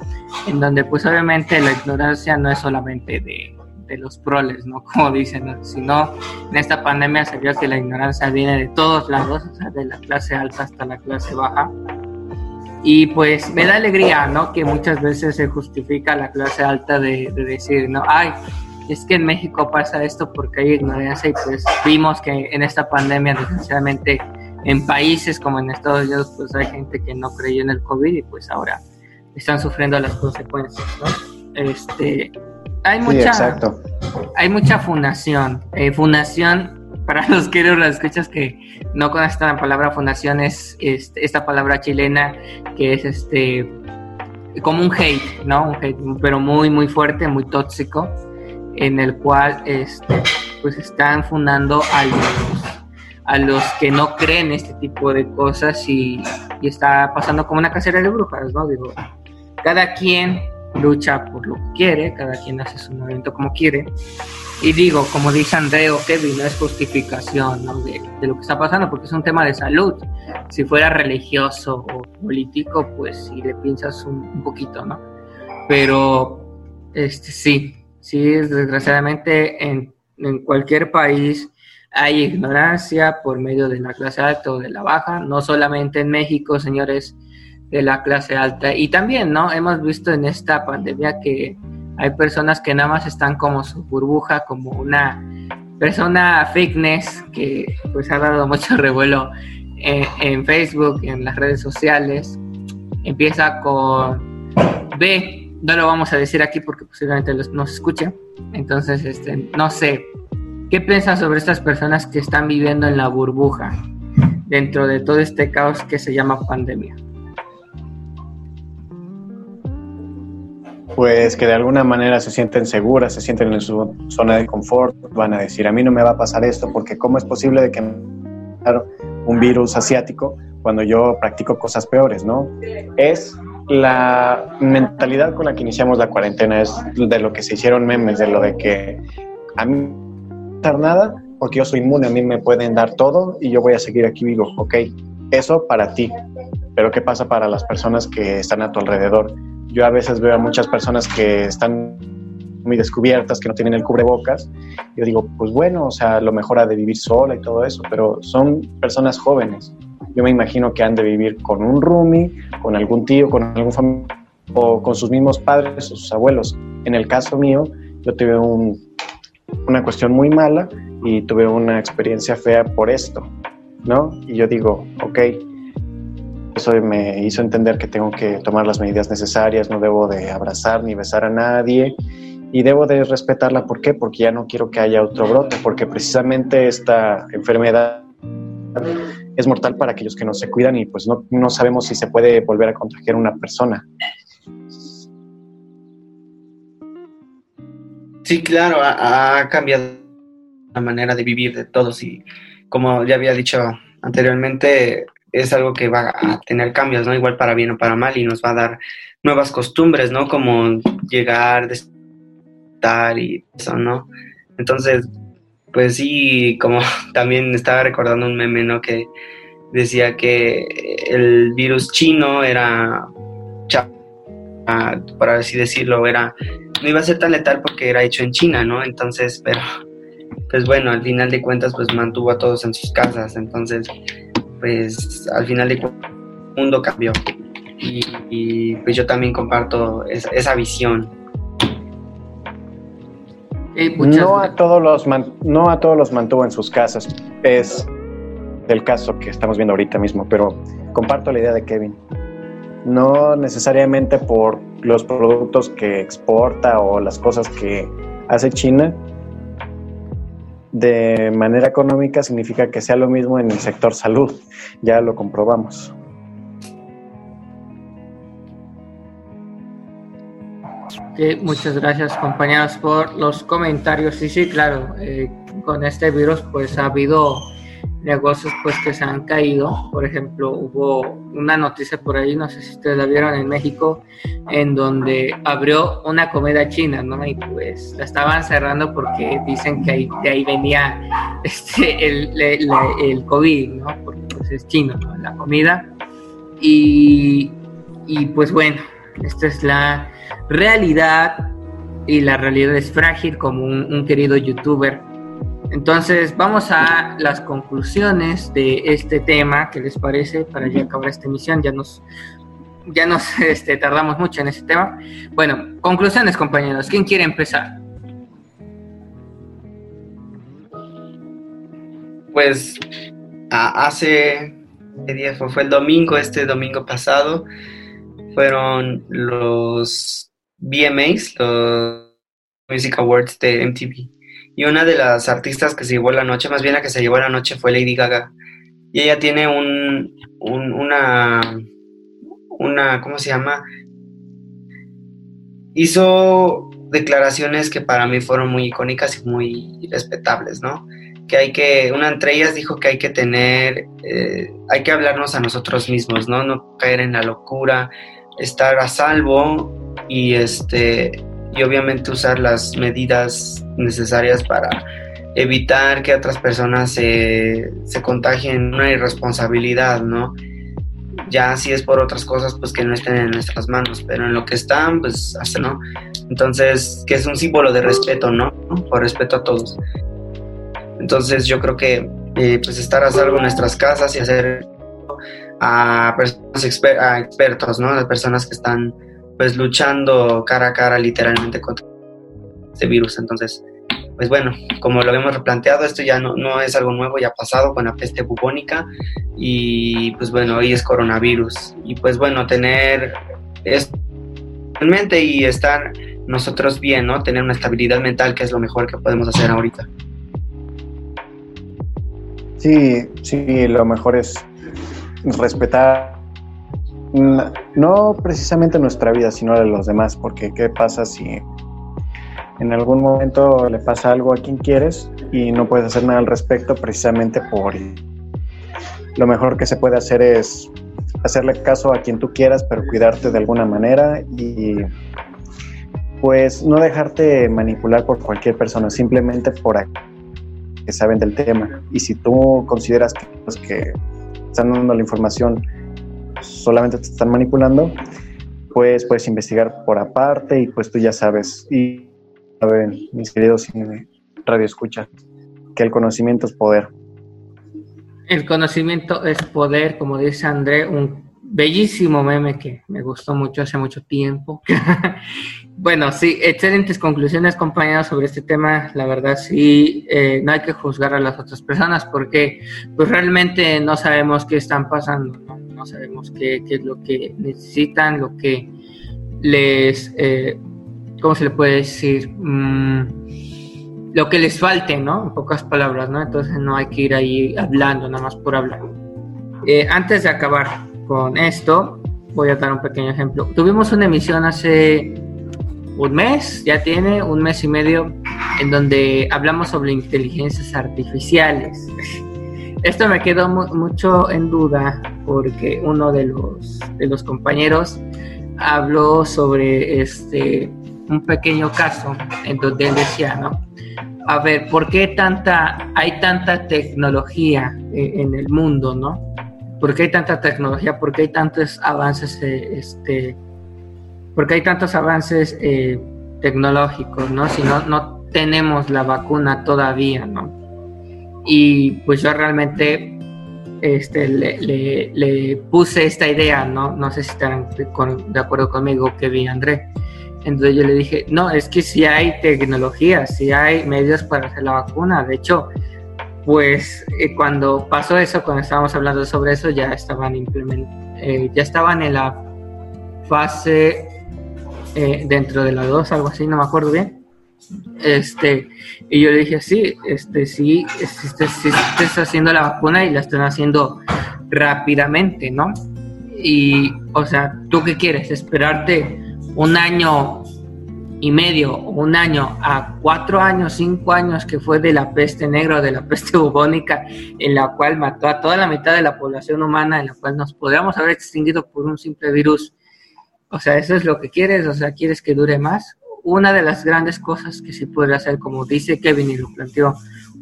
[SPEAKER 1] en donde pues obviamente la ignorancia no es solamente de, de los proles, ¿no? Como dicen, sino en esta pandemia se vio que la ignorancia viene de todos lados, o sea, de la clase alta hasta la clase baja. Y pues me da alegría, ¿no? Que muchas veces se justifica la clase alta de, de decir, no, ay, es que en México pasa esto porque hay ignorancia y pues vimos que en esta pandemia desgraciadamente en países como en Estados Unidos pues hay gente que no creyó en el COVID y pues ahora están sufriendo las consecuencias, ¿no? Este, hay mucha, hay mucha fundación, eh, fundación para los que las escuchas que no conocen la palabra fundación es este, esta palabra chilena que es este como un hate, ¿no? Un hate, pero muy muy fuerte, muy tóxico en el cual este, pues están fundando a los, a los que no creen este tipo de cosas y, está pasando como una casera de brujas, ¿no? Digo, cada quien lucha por lo que quiere, cada quien hace su movimiento como quiere. Y digo, como dice Andreo, Kevin, no es justificación ¿no? de, de, lo que está pasando, porque es un tema de salud. Si fuera religioso o político, pues si le piensas un, un poquito, ¿no? Pero este, sí, sí, desgraciadamente en, en cualquier país hay ignorancia por medio de la clase alta o de la baja, no solamente en México, señores de la clase alta. Y también, ¿no? Hemos visto en esta pandemia que hay personas que nada más están como su burbuja, como una persona fitness que pues ha dado mucho revuelo en, Facebook, en las redes sociales. Empieza con B, no lo vamos a decir aquí porque posiblemente los, nos escuchen. Entonces, este, no sé, ¿qué piensas sobre estas personas que están viviendo en la burbuja dentro de todo este caos que se llama pandemia?
[SPEAKER 4] Pues que de alguna manera se sienten seguras, se sienten en su zona de confort, van a decir, a mí no me va a pasar esto porque ¿cómo es posible de que un virus asiático cuando yo practico cosas peores, ¿no? Es la mentalidad con la que iniciamos la cuarentena es de lo que se hicieron memes, de lo de que a mí no dar nada porque yo soy inmune, a mí me pueden dar todo y yo voy a seguir aquí vivo. Ok, eso para ti, pero ¿qué pasa para las personas que están a tu alrededor? Yo a veces veo a muchas personas que están muy descubiertas, que no tienen el cubrebocas. Yo digo, pues bueno, o sea, lo mejor ha de vivir sola y todo eso, pero son personas jóvenes yo me imagino que han de vivir con un roomie, con algún tío, con algún familiar o con sus mismos padres o sus abuelos. En el caso mío, yo tuve un, una cuestión muy mala y tuve una experiencia fea por esto, ¿no? Y yo digo, ok, eso me hizo entender que tengo que tomar las medidas necesarias, no debo de abrazar ni besar a nadie y debo de respetarla. ¿Por qué? Porque ya no quiero que haya otro brote, porque precisamente esta enfermedad es mortal para aquellos que no se cuidan y pues no, no sabemos si se puede volver a contagiar una persona.
[SPEAKER 2] Sí, claro, ha, ha, cambiado la manera de vivir de todos y como ya había dicho anteriormente, es algo que va a tener cambios, ¿no? Igual para bien o para mal y nos va a dar nuevas costumbres, ¿no? Como llegar, estar y eso, ¿no? Entonces, pues sí, como también estaba recordando un meme, ¿no? Que decía que el virus chino era, para así decirlo, era, no iba a ser tan letal porque era hecho en China, ¿no? Entonces, pero, pues bueno, al final de cuentas, pues mantuvo a todos en sus casas, entonces, pues al final de cuentas, el mundo cambió. Y, y pues yo también comparto esa, esa visión.
[SPEAKER 4] No a, todos los no a todos los mantuvo en sus casas. Es el caso que estamos viendo ahorita mismo, pero comparto la idea de Kevin. No necesariamente por los productos que exporta o las cosas que hace China, de manera económica significa que sea lo mismo en el sector salud. Ya lo comprobamos.
[SPEAKER 1] Sí, muchas gracias compañeros por los comentarios. Sí, sí, claro, eh, con este virus pues ha habido negocios pues que se han caído. Por ejemplo, hubo una noticia por ahí, no sé si ustedes la vieron en México, en donde abrió una comida china, ¿no? Y pues la estaban cerrando porque dicen que ahí, de ahí venía este, el, el, el COVID, ¿no? Porque pues es chino, ¿no? La comida. Y, y pues bueno, esta es la realidad y la realidad es frágil como un, un, querido youtuber. Entonces vamos a las conclusiones de este tema, ¿qué les parece? Para ya acabar esta emisión, ya nos, ya nos este, tardamos mucho en este tema. Bueno, conclusiones compañeros, ¿quién quiere empezar?
[SPEAKER 2] Pues hace, ¿qué? Fue el domingo, este domingo pasado, fueron los VMAs, los Music Awards de MTV. Y una de las artistas que se llevó la noche, más bien la que se llevó la noche fue Lady Gaga. Y ella tiene un, un una, una, ¿cómo se llama? Hizo declaraciones que para mí fueron muy icónicas y muy respetables, ¿no? Que hay que, una entre ellas dijo que hay que tener, eh, hay que hablarnos a nosotros mismos, ¿no? No caer en la locura, estar a salvo y este y obviamente usar las medidas necesarias para evitar que otras personas se, se contagien una irresponsabilidad, ¿no? Ya si es por otras cosas, pues que no estén en nuestras manos, pero en lo que están, pues hasta no. Entonces, que es un símbolo de respeto, ¿no? Por respeto a todos. Entonces, yo creo que eh, pues estar a salvo en nuestras casas y hacer a personas exper a expertos, ¿no? A personas que están pues luchando cara a cara literalmente contra este virus. Entonces, pues bueno, como lo habíamos replanteado, esto ya no, no es algo nuevo, ya ha pasado con la peste bubónica y pues bueno, hoy es coronavirus. Y pues bueno, tener esto en mente y estar nosotros bien, ¿no? Tener una estabilidad mental que es lo mejor que podemos hacer ahorita.
[SPEAKER 4] Sí, sí, lo mejor es respetar no precisamente nuestra vida, sino la de los demás, porque ¿qué pasa si en algún momento le pasa algo a quien quieres y no puedes hacer nada al respecto precisamente por lo mejor que se puede hacer es hacerle caso a quien tú quieras, pero cuidarte de alguna manera y pues no dejarte manipular por cualquier persona, simplemente por que saben del tema. Y si tú consideras que, pues, que están dando la información solamente te están manipulando, pues puedes investigar por aparte y pues tú ya sabes. Y ver, mis queridos radio escucha, que el conocimiento es poder.
[SPEAKER 1] El conocimiento es poder, como dice André, un bellísimo meme que me gustó mucho hace mucho tiempo. bueno, sí, excelentes conclusiones, compañeros, sobre este tema. La verdad, sí, eh, no hay que juzgar a las otras personas porque pues realmente no sabemos qué están pasando, no, sabemos qué, qué, es lo que necesitan, lo que les, eh, ¿cómo se le puede decir? Mm, lo que les falte, ¿no? En pocas palabras, ¿no? Entonces no hay que ir ahí hablando, nada más por hablar. Eh, antes de acabar con esto, voy a dar un pequeño ejemplo. Tuvimos una emisión hace un mes, ya tiene un mes y medio, en donde hablamos sobre inteligencias artificiales. Esto me quedó mucho en duda porque uno de los, de los compañeros habló sobre este un pequeño caso en donde él decía, ¿no? A ver, ¿por qué tanta, hay tanta tecnología eh, en el mundo, ¿no? ¿Por qué hay tanta tecnología? ¿Por qué hay tantos avances, eh, este, porque hay tantos avances eh, tecnológicos, ¿no? Si no, no tenemos la vacuna todavía, ¿no? Y pues yo realmente este, le, puse esta idea, ¿no? No sé si están de acuerdo conmigo, Kevin André. Entonces yo le dije, no, es que si hay tecnología, si hay medios para hacer la vacuna. De hecho, pues eh, cuando pasó eso, cuando estábamos hablando sobre eso, ya estaban eh, ya estaban en la fase eh, dentro de la 2, algo así, no me acuerdo bien. Este, y yo le dije, sí, este, sí, estás haciendo la vacuna y la están haciendo rápidamente, ¿no? Y, o sea, ¿tú qué quieres? ¿Esperarte un año y medio, un año a cuatro años, cinco años que fue de la peste negra de la peste bubónica, en la cual mató a toda la mitad de la población humana, en la cual nos podríamos haber extinguido por un simple virus o sea, eso es lo que quieres, o sea, quieres que dure más. Una de las grandes cosas que se puede hacer, como dice Kevin y lo planteó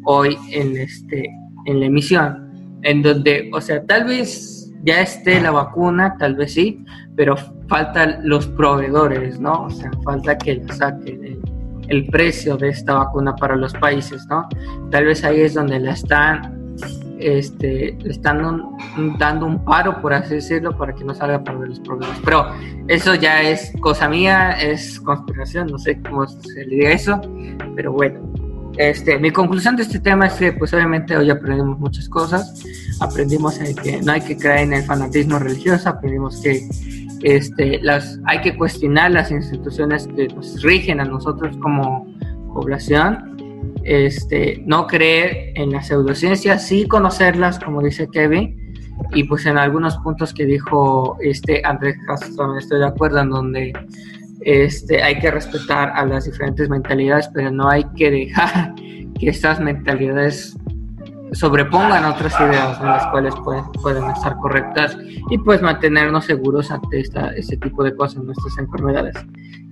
[SPEAKER 1] hoy en, este, en la emisión, en donde, o sea, tal vez ya esté la vacuna, tal vez sí, pero faltan los proveedores, ¿no? O sea, falta que la saquen el, el precio de esta vacuna para los países, ¿no? Tal vez ahí es donde la están este, le están dando un paro, por así decirlo, para que no salga para los problemas. Pero eso ya es cosa mía, es conspiración, no sé cómo se le diga eso, pero bueno. Este, mi conclusión de este tema es que, pues obviamente hoy aprendimos muchas cosas. Aprendimos que no hay que creer en el fanatismo religioso, aprendimos que este, las, hay que cuestionar las instituciones que nos rigen a nosotros como población este, no creer en las pseudociencias, sí conocerlas, como dice Kevin, y pues en algunos puntos que dijo este Andrés Castro, estoy de acuerdo, en donde este, hay que respetar a las diferentes mentalidades, pero no hay que dejar que estas mentalidades sobrepongan otras ideas en las cuales pueden, pueden estar correctas y pues mantenernos seguros ante esta, este tipo de cosas, nuestras enfermedades.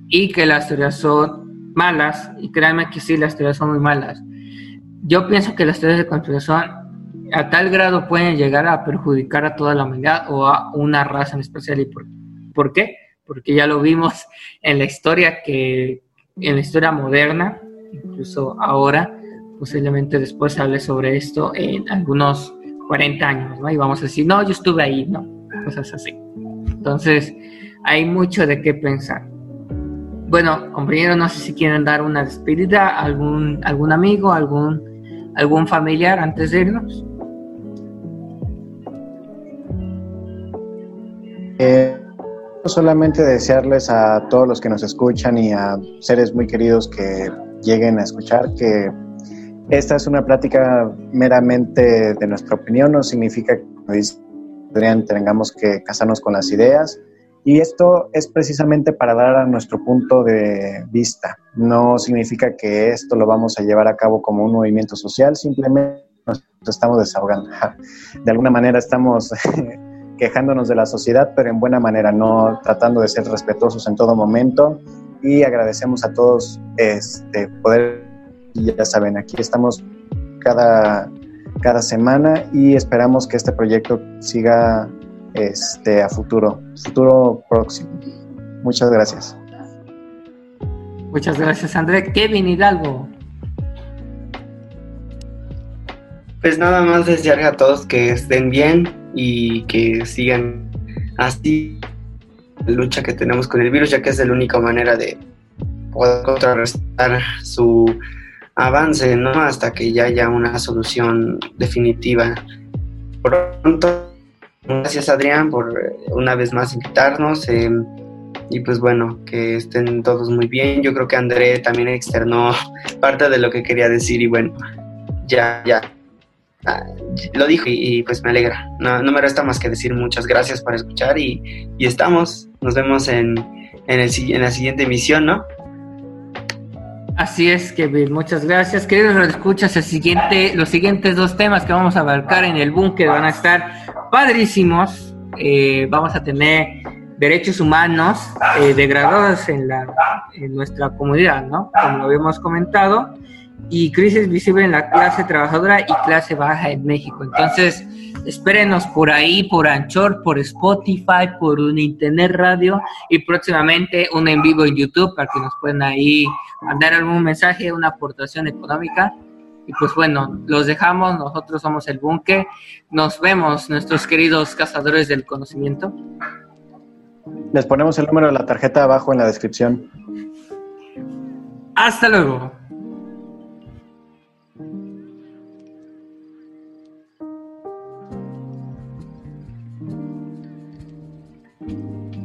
[SPEAKER 1] Y que las teorías son malas, y créanme que sí, las teorías son muy malas. Yo pienso que las teorías de conspiración a tal grado pueden llegar a perjudicar a toda la humanidad o a una raza en especial. ¿Y por, por qué? Porque ya lo vimos en la historia que en la historia moderna, incluso ahora, posiblemente después hable sobre esto en algunos 40 años, ¿no? Y vamos a decir, no, yo estuve ahí, ¿no? Cosas así. Entonces, hay mucho de qué pensar. Bueno, compañeros, no sé si quieren dar una despedida, algún, algún amigo, algún, algún familiar antes de irnos.
[SPEAKER 4] Eh, solamente desearles a todos los que nos escuchan y a seres muy queridos que lleguen a escuchar que esta es una plática meramente de nuestra opinión, no significa que tengamos que casarnos con las ideas. Y esto es precisamente para dar a nuestro punto de vista. No significa que esto lo vamos a llevar a cabo como un movimiento social, simplemente nos estamos desahogando. De alguna manera estamos quejándonos de la sociedad, pero en buena manera, no tratando de ser respetuosos en todo momento. Y agradecemos a todos este, poder ya saben, aquí estamos cada, cada semana y esperamos que este proyecto siga este, a futuro, futuro próximo. Muchas gracias.
[SPEAKER 1] Muchas gracias, André. Kevin Hidalgo.
[SPEAKER 2] Pues nada más desearle a todos que estén bien y que sigan así la lucha que tenemos con el virus, ya que es la única manera de poder contrarrestar su avance, ¿no? Hasta que ya haya una solución definitiva. Pronto, gracias Adrián por eh, una vez más invitarnos. Eh, y pues bueno, que estén todos muy bien. Yo creo que André también externó parte de lo que quería decir y bueno, ya, ya. Ah, lo dijo y, pues me alegra. No, no, me resta más que decir muchas gracias por escuchar y, y estamos. Nos vemos en, en, el, en la siguiente emisión, ¿no?
[SPEAKER 1] Así es, Kevin, muchas gracias. Queridos escuchas, el siguiente, los siguientes dos temas que vamos a abarcar en el búnker van a estar padrísimos. Eh, vamos a tener derechos humanos eh, degradados en, la, en nuestra comunidad, ¿no? Como lo habíamos comentado, y crisis visible en la clase trabajadora y clase baja en México. Entonces, espérenos por ahí, por Anchor, por Spotify, por un Internet Radio y próximamente un en vivo en YouTube para que nos puedan ahí mandar algún mensaje, una aportación económica. Y pues bueno, los dejamos, nosotros somos el búnker. Nos vemos, nuestros queridos cazadores del conocimiento.
[SPEAKER 4] Les ponemos el número de la tarjeta abajo en la descripción.
[SPEAKER 1] Hasta luego.